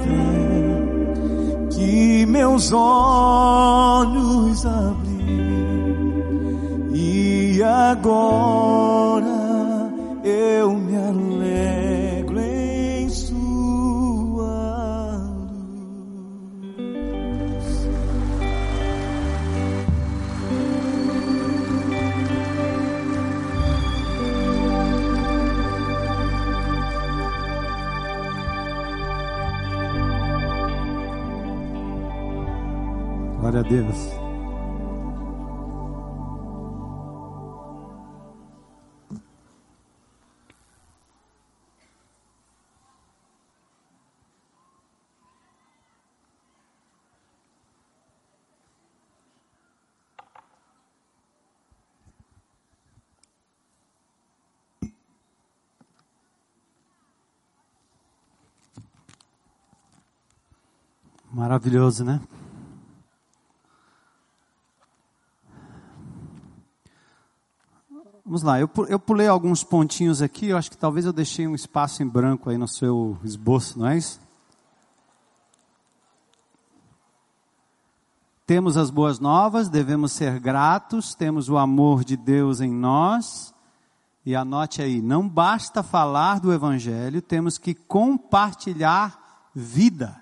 que meus olhos abri e agora Glória a Deus. Maravilhoso, né? Vamos lá, eu, eu pulei alguns pontinhos aqui, eu acho que talvez eu deixei um espaço em branco aí no seu esboço, não é isso? Temos as boas novas, devemos ser gratos, temos o amor de Deus em nós. E anote aí, não basta falar do Evangelho, temos que compartilhar vida.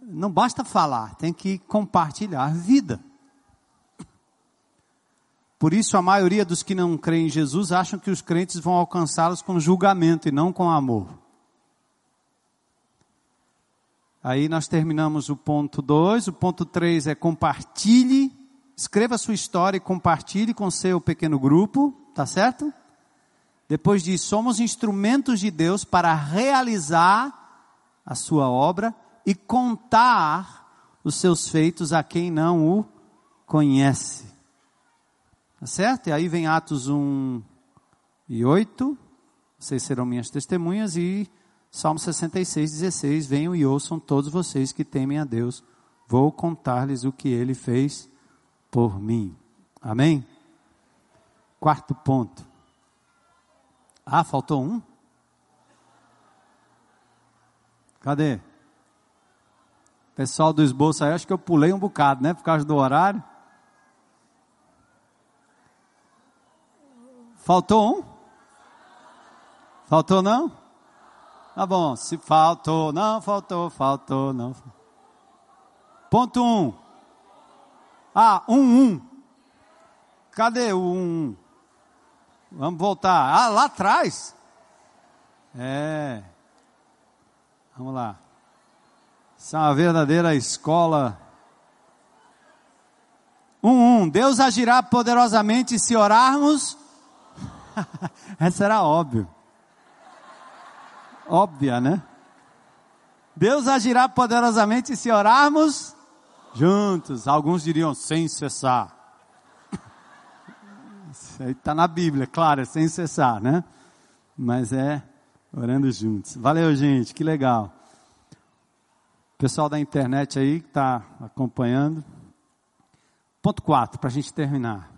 Não basta falar, tem que compartilhar vida. Por isso, a maioria dos que não creem em Jesus acham que os crentes vão alcançá-los com julgamento e não com amor. Aí nós terminamos o ponto 2. O ponto 3 é compartilhe. Escreva sua história e compartilhe com seu pequeno grupo, tá certo? Depois diz: somos instrumentos de Deus para realizar a sua obra e contar os seus feitos a quem não o conhece. Tá certo? E aí vem Atos 1 e 8. Vocês serão minhas testemunhas. E Salmo 66, 16. Venham e ouçam todos vocês que temem a Deus. Vou contar-lhes o que ele fez por mim. Amém? Quarto ponto. Ah, faltou um? Cadê? Pessoal do esboço aí, acho que eu pulei um bocado, né? Por causa do horário. Faltou um? Faltou não? Tá bom, se faltou, não faltou, faltou, não. Ponto um. Ah, um, um. Cadê o um, um? Vamos voltar. Ah, lá atrás. É. Vamos lá. Isso é uma verdadeira escola. Um, um. Deus agirá poderosamente se orarmos Essa era óbvio. Óbvia, né? Deus agirá poderosamente se orarmos juntos. Alguns diriam sem cessar. Isso aí está na Bíblia, claro, é sem cessar, né? Mas é orando juntos. Valeu, gente, que legal. Pessoal da internet aí que está acompanhando. Ponto 4, para a gente terminar.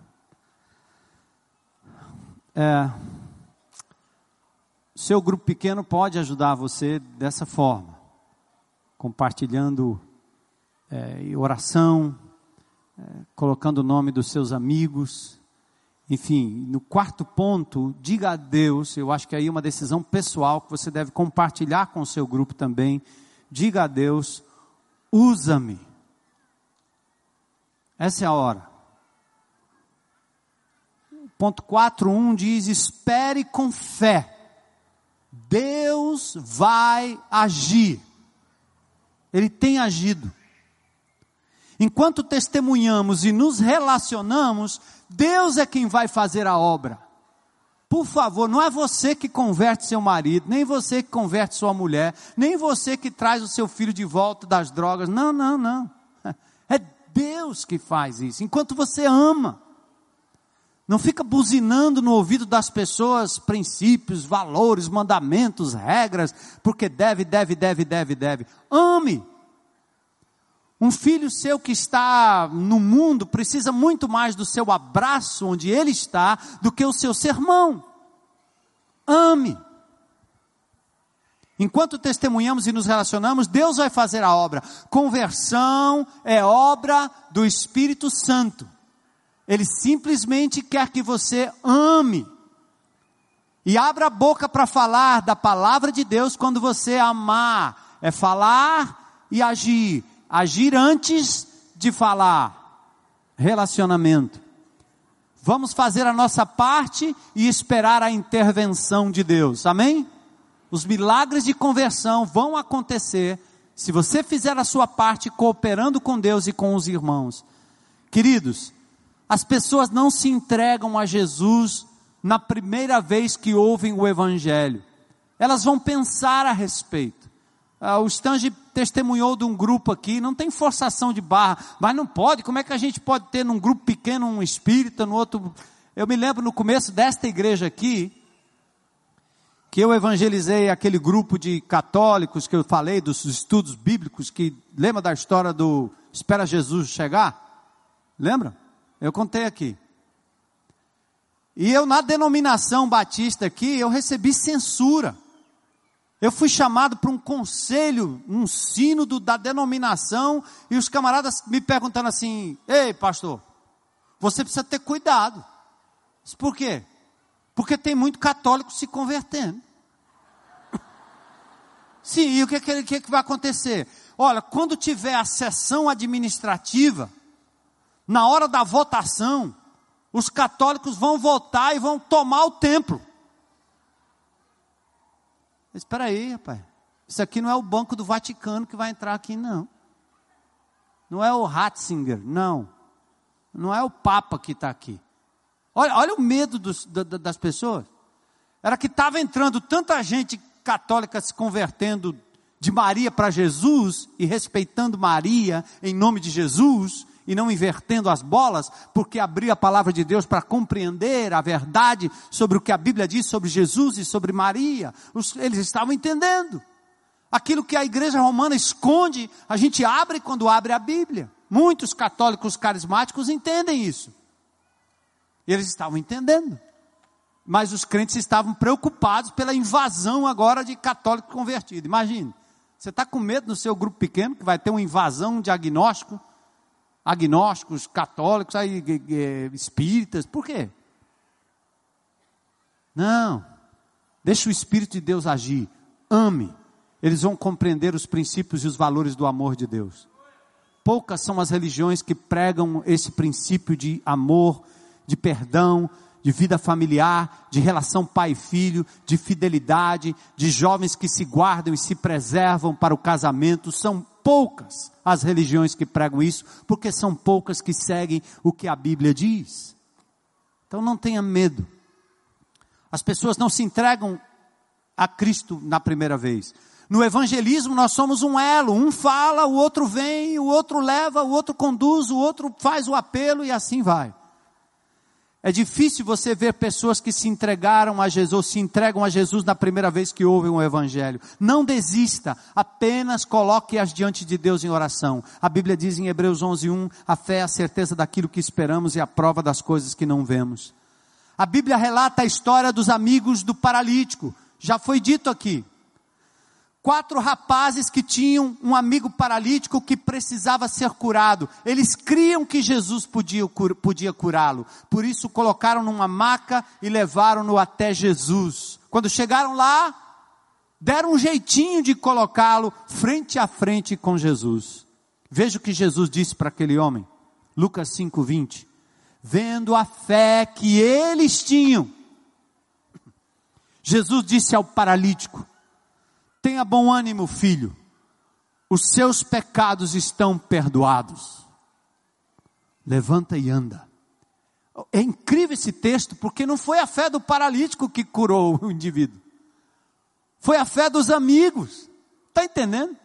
É, seu grupo pequeno pode ajudar você dessa forma, compartilhando é, oração, é, colocando o nome dos seus amigos. Enfim, no quarto ponto, diga a Deus, eu acho que aí é uma decisão pessoal que você deve compartilhar com o seu grupo também. Diga a Deus, usa-me. Essa é a hora. Ponto 4.1 diz: espere com fé. Deus vai agir. Ele tem agido. Enquanto testemunhamos e nos relacionamos, Deus é quem vai fazer a obra. Por favor, não é você que converte seu marido, nem você que converte sua mulher, nem você que traz o seu filho de volta das drogas. Não, não, não. É Deus que faz isso. Enquanto você ama. Não fica buzinando no ouvido das pessoas princípios, valores, mandamentos, regras, porque deve, deve, deve, deve, deve. Ame. Um filho seu que está no mundo precisa muito mais do seu abraço onde ele está do que o seu sermão. Ame. Enquanto testemunhamos e nos relacionamos, Deus vai fazer a obra. Conversão é obra do Espírito Santo. Ele simplesmente quer que você ame. E abra a boca para falar da palavra de Deus quando você amar. É falar e agir. Agir antes de falar. Relacionamento. Vamos fazer a nossa parte e esperar a intervenção de Deus. Amém? Os milagres de conversão vão acontecer se você fizer a sua parte cooperando com Deus e com os irmãos. Queridos, as pessoas não se entregam a Jesus na primeira vez que ouvem o Evangelho. Elas vão pensar a respeito. Ah, o Stange testemunhou de um grupo aqui, não tem forçação de barra, mas não pode, como é que a gente pode ter num grupo pequeno um espírita, no outro. Eu me lembro no começo desta igreja aqui, que eu evangelizei aquele grupo de católicos que eu falei dos estudos bíblicos, que lembra da história do Espera Jesus chegar? Lembra? Eu contei aqui. E eu, na denominação batista aqui, eu recebi censura. Eu fui chamado para um conselho, um sínodo da denominação, e os camaradas me perguntando assim: Ei, pastor, você precisa ter cuidado. Por quê? Porque tem muito católico se convertendo. Sim, e o que, que, que, que vai acontecer? Olha, quando tiver a sessão administrativa, na hora da votação, os católicos vão votar e vão tomar o templo. Espera aí, rapaz. Isso aqui não é o Banco do Vaticano que vai entrar aqui, não. Não é o Ratzinger, não. Não é o Papa que está aqui. Olha, olha o medo dos, da, das pessoas. Era que estava entrando tanta gente católica se convertendo de Maria para Jesus e respeitando Maria em nome de Jesus, e não invertendo as bolas, porque abrir a palavra de Deus para compreender a verdade sobre o que a Bíblia diz sobre Jesus e sobre Maria. Eles estavam entendendo. Aquilo que a igreja romana esconde, a gente abre quando abre a Bíblia. Muitos católicos carismáticos entendem isso. Eles estavam entendendo. Mas os crentes estavam preocupados pela invasão agora de católico convertido. Imagine, você está com medo no seu grupo pequeno que vai ter uma invasão de agnóstico agnósticos, católicos, aí, espíritas. Por quê? Não. Deixa o Espírito de Deus agir. Ame. Eles vão compreender os princípios e os valores do amor de Deus. Poucas são as religiões que pregam esse princípio de amor, de perdão, de vida familiar, de relação pai-filho, de fidelidade, de jovens que se guardam e se preservam para o casamento. São poucas as religiões que pregam isso, porque são poucas que seguem o que a Bíblia diz. Então não tenha medo. As pessoas não se entregam a Cristo na primeira vez. No evangelismo nós somos um elo, um fala, o outro vem, o outro leva, o outro conduz, o outro faz o apelo e assim vai. É difícil você ver pessoas que se entregaram a Jesus, se entregam a Jesus na primeira vez que ouvem o Evangelho. Não desista, apenas coloque-as diante de Deus em oração. A Bíblia diz em Hebreus 11:1, a fé é a certeza daquilo que esperamos e a prova das coisas que não vemos. A Bíblia relata a história dos amigos do paralítico. Já foi dito aqui quatro rapazes que tinham um amigo paralítico que precisava ser curado. Eles criam que Jesus podia, podia curá-lo. Por isso colocaram numa maca e levaram-no até Jesus. Quando chegaram lá, deram um jeitinho de colocá-lo frente a frente com Jesus. Veja o que Jesus disse para aquele homem. Lucas 5:20. Vendo a fé que eles tinham, Jesus disse ao paralítico: Tenha bom ânimo, filho. Os seus pecados estão perdoados. Levanta e anda. É incrível esse texto, porque não foi a fé do paralítico que curou o indivíduo. Foi a fé dos amigos. Está entendendo?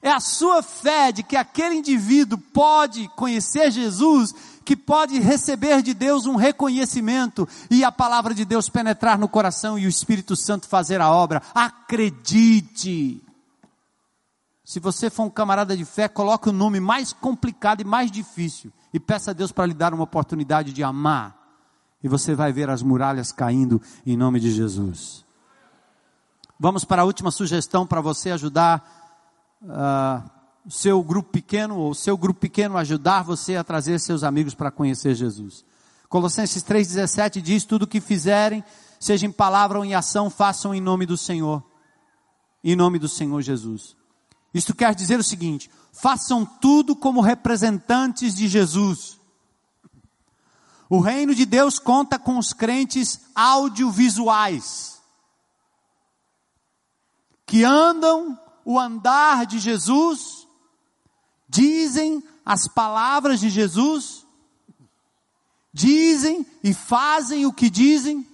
É a sua fé de que aquele indivíduo pode conhecer Jesus que pode receber de Deus um reconhecimento e a palavra de Deus penetrar no coração e o Espírito Santo fazer a obra. Acredite. Se você for um camarada de fé, coloque o nome mais complicado e mais difícil e peça a Deus para lhe dar uma oportunidade de amar. E você vai ver as muralhas caindo em nome de Jesus. Vamos para a última sugestão para você ajudar uh, o seu grupo pequeno, ou o seu grupo pequeno ajudar você a trazer seus amigos para conhecer Jesus. Colossenses 3,17 diz: Tudo o que fizerem, seja em palavra ou em ação, façam em nome do Senhor, em nome do Senhor Jesus. Isto quer dizer o seguinte: façam tudo como representantes de Jesus. O reino de Deus conta com os crentes audiovisuais, que andam o andar de Jesus dizem as palavras de Jesus, dizem e fazem o que dizem,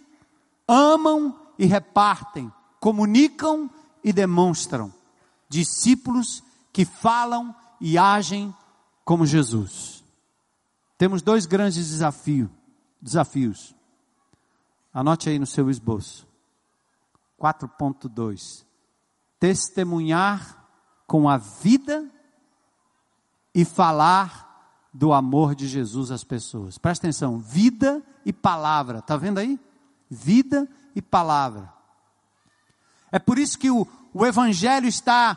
amam e repartem, comunicam e demonstram. Discípulos que falam e agem como Jesus. Temos dois grandes desafios. desafios. Anote aí no seu esboço. 4.2. Testemunhar com a vida e falar do amor de Jesus às pessoas. Presta atenção, vida e palavra, está vendo aí? Vida e palavra. É por isso que o, o Evangelho está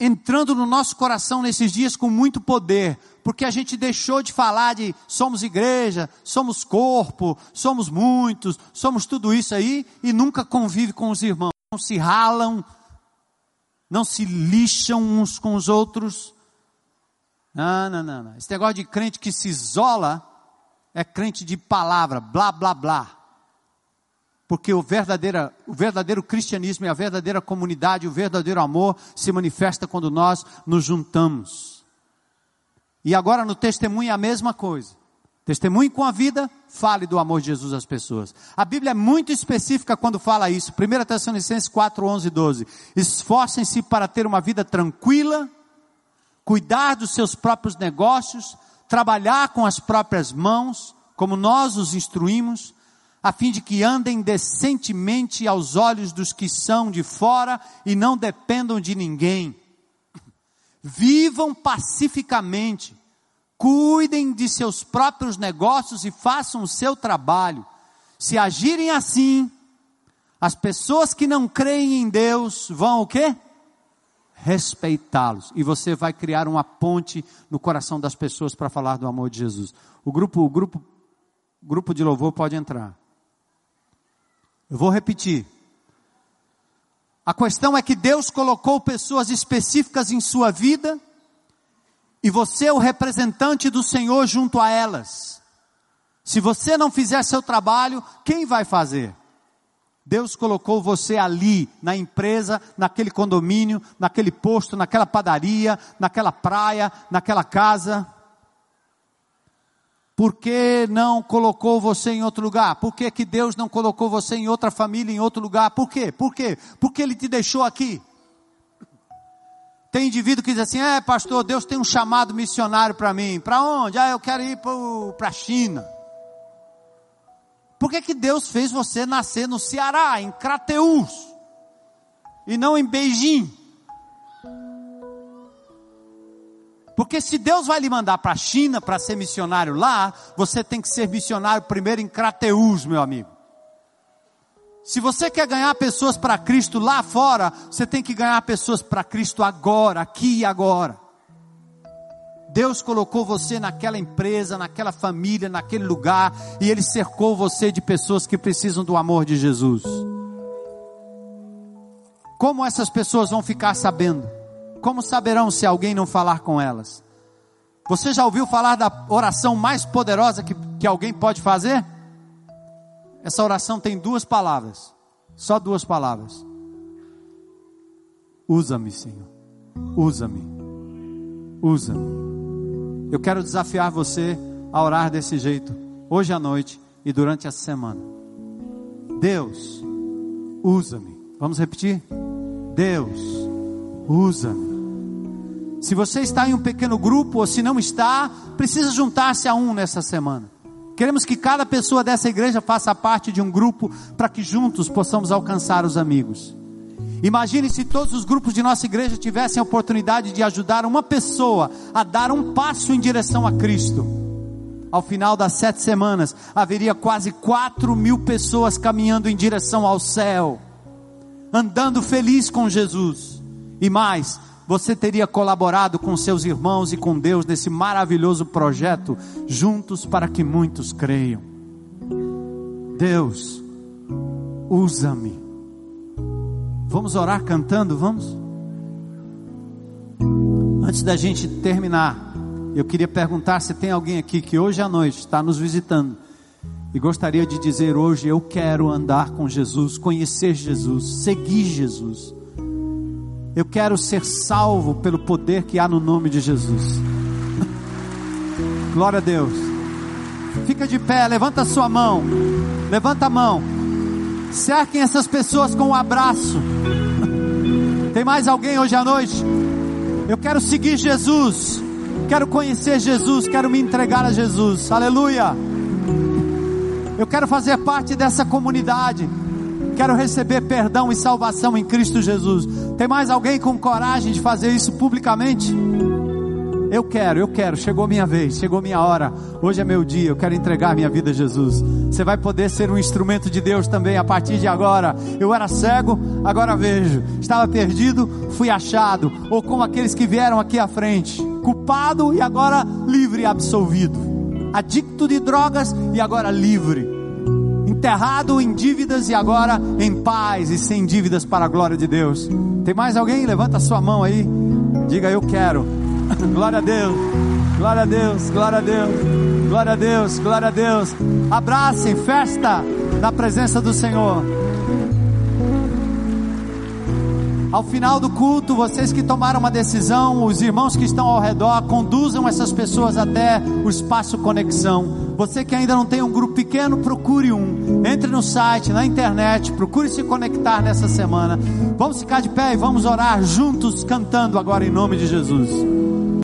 entrando no nosso coração nesses dias com muito poder, porque a gente deixou de falar de somos igreja, somos corpo, somos muitos, somos tudo isso aí e nunca convive com os irmãos, não se ralam, não se lixam uns com os outros. Não, não, não, não. Esse negócio de crente que se isola é crente de palavra, blá, blá, blá. Porque o verdadeiro, o verdadeiro cristianismo e a verdadeira comunidade, o verdadeiro amor se manifesta quando nós nos juntamos. E agora no testemunho é a mesma coisa. Testemunhe com a vida, fale do amor de Jesus às pessoas. A Bíblia é muito específica quando fala isso. 1 Tessalonicenses 4, 11 e 12. Esforcem-se para ter uma vida tranquila, cuidar dos seus próprios negócios, trabalhar com as próprias mãos, como nós os instruímos, a fim de que andem decentemente aos olhos dos que são de fora e não dependam de ninguém. Vivam pacificamente cuidem de seus próprios negócios e façam o seu trabalho. Se agirem assim, as pessoas que não creem em Deus vão o quê? Respeitá-los. E você vai criar uma ponte no coração das pessoas para falar do amor de Jesus. O grupo, o grupo, grupo de louvor pode entrar. Eu vou repetir. A questão é que Deus colocou pessoas específicas em sua vida e você é o representante do Senhor junto a elas. Se você não fizer seu trabalho, quem vai fazer? Deus colocou você ali, na empresa, naquele condomínio, naquele posto, naquela padaria, naquela praia, naquela casa. Por que não colocou você em outro lugar? Por que, que Deus não colocou você em outra família, em outro lugar? Por quê? Por quê? Porque Ele te deixou aqui. Tem indivíduo que diz assim: é, pastor, Deus tem um chamado missionário para mim. Para onde? Ah, eu quero ir para a China. Por que, que Deus fez você nascer no Ceará, em Crateús, e não em Beijing? Porque se Deus vai lhe mandar para a China para ser missionário lá, você tem que ser missionário primeiro em Crateús, meu amigo. Se você quer ganhar pessoas para Cristo lá fora, você tem que ganhar pessoas para Cristo agora, aqui e agora. Deus colocou você naquela empresa, naquela família, naquele lugar, e Ele cercou você de pessoas que precisam do amor de Jesus. Como essas pessoas vão ficar sabendo? Como saberão se alguém não falar com elas? Você já ouviu falar da oração mais poderosa que, que alguém pode fazer? Essa oração tem duas palavras, só duas palavras. Usa-me, Senhor. Usa-me. Usa-me. Eu quero desafiar você a orar desse jeito, hoje à noite e durante essa semana. Deus, usa-me. Vamos repetir? Deus, usa-me. Se você está em um pequeno grupo ou se não está, precisa juntar-se a um nessa semana. Queremos que cada pessoa dessa igreja faça parte de um grupo para que juntos possamos alcançar os amigos. Imagine se todos os grupos de nossa igreja tivessem a oportunidade de ajudar uma pessoa a dar um passo em direção a Cristo. Ao final das sete semanas, haveria quase quatro mil pessoas caminhando em direção ao céu, andando feliz com Jesus. E mais, você teria colaborado com seus irmãos e com Deus nesse maravilhoso projeto, juntos para que muitos creiam. Deus, usa-me. Vamos orar cantando, vamos? Antes da gente terminar, eu queria perguntar se tem alguém aqui que hoje à noite está nos visitando e gostaria de dizer hoje: eu quero andar com Jesus, conhecer Jesus, seguir Jesus. Eu quero ser salvo pelo poder que há no nome de Jesus. Glória a Deus. Fica de pé, levanta a sua mão. Levanta a mão. Cerquem essas pessoas com um abraço. Tem mais alguém hoje à noite? Eu quero seguir Jesus. Quero conhecer Jesus. Quero me entregar a Jesus. Aleluia. Eu quero fazer parte dessa comunidade. Quero receber perdão e salvação em Cristo Jesus. Tem mais alguém com coragem de fazer isso publicamente? Eu quero, eu quero, chegou minha vez, chegou minha hora. Hoje é meu dia, eu quero entregar minha vida a Jesus. Você vai poder ser um instrumento de Deus também a partir de agora. Eu era cego, agora vejo. Estava perdido, fui achado. Ou como aqueles que vieram aqui à frente, culpado e agora livre e absolvido. Adicto de drogas e agora livre. Enterrado em dívidas e agora em paz e sem dívidas para a glória de Deus. Tem mais alguém? Levanta a sua mão aí. Diga eu quero. Glória a Deus. Glória a Deus. Glória a Deus. Glória a Deus. Glória a Deus. Abracem, festa na presença do Senhor. Ao final do culto, vocês que tomaram uma decisão, os irmãos que estão ao redor, conduzam essas pessoas até o espaço conexão. Você que ainda não tem um grupo pequeno, procure um. Entre no site, na internet, procure se conectar nessa semana. Vamos ficar de pé e vamos orar juntos, cantando agora em nome de Jesus.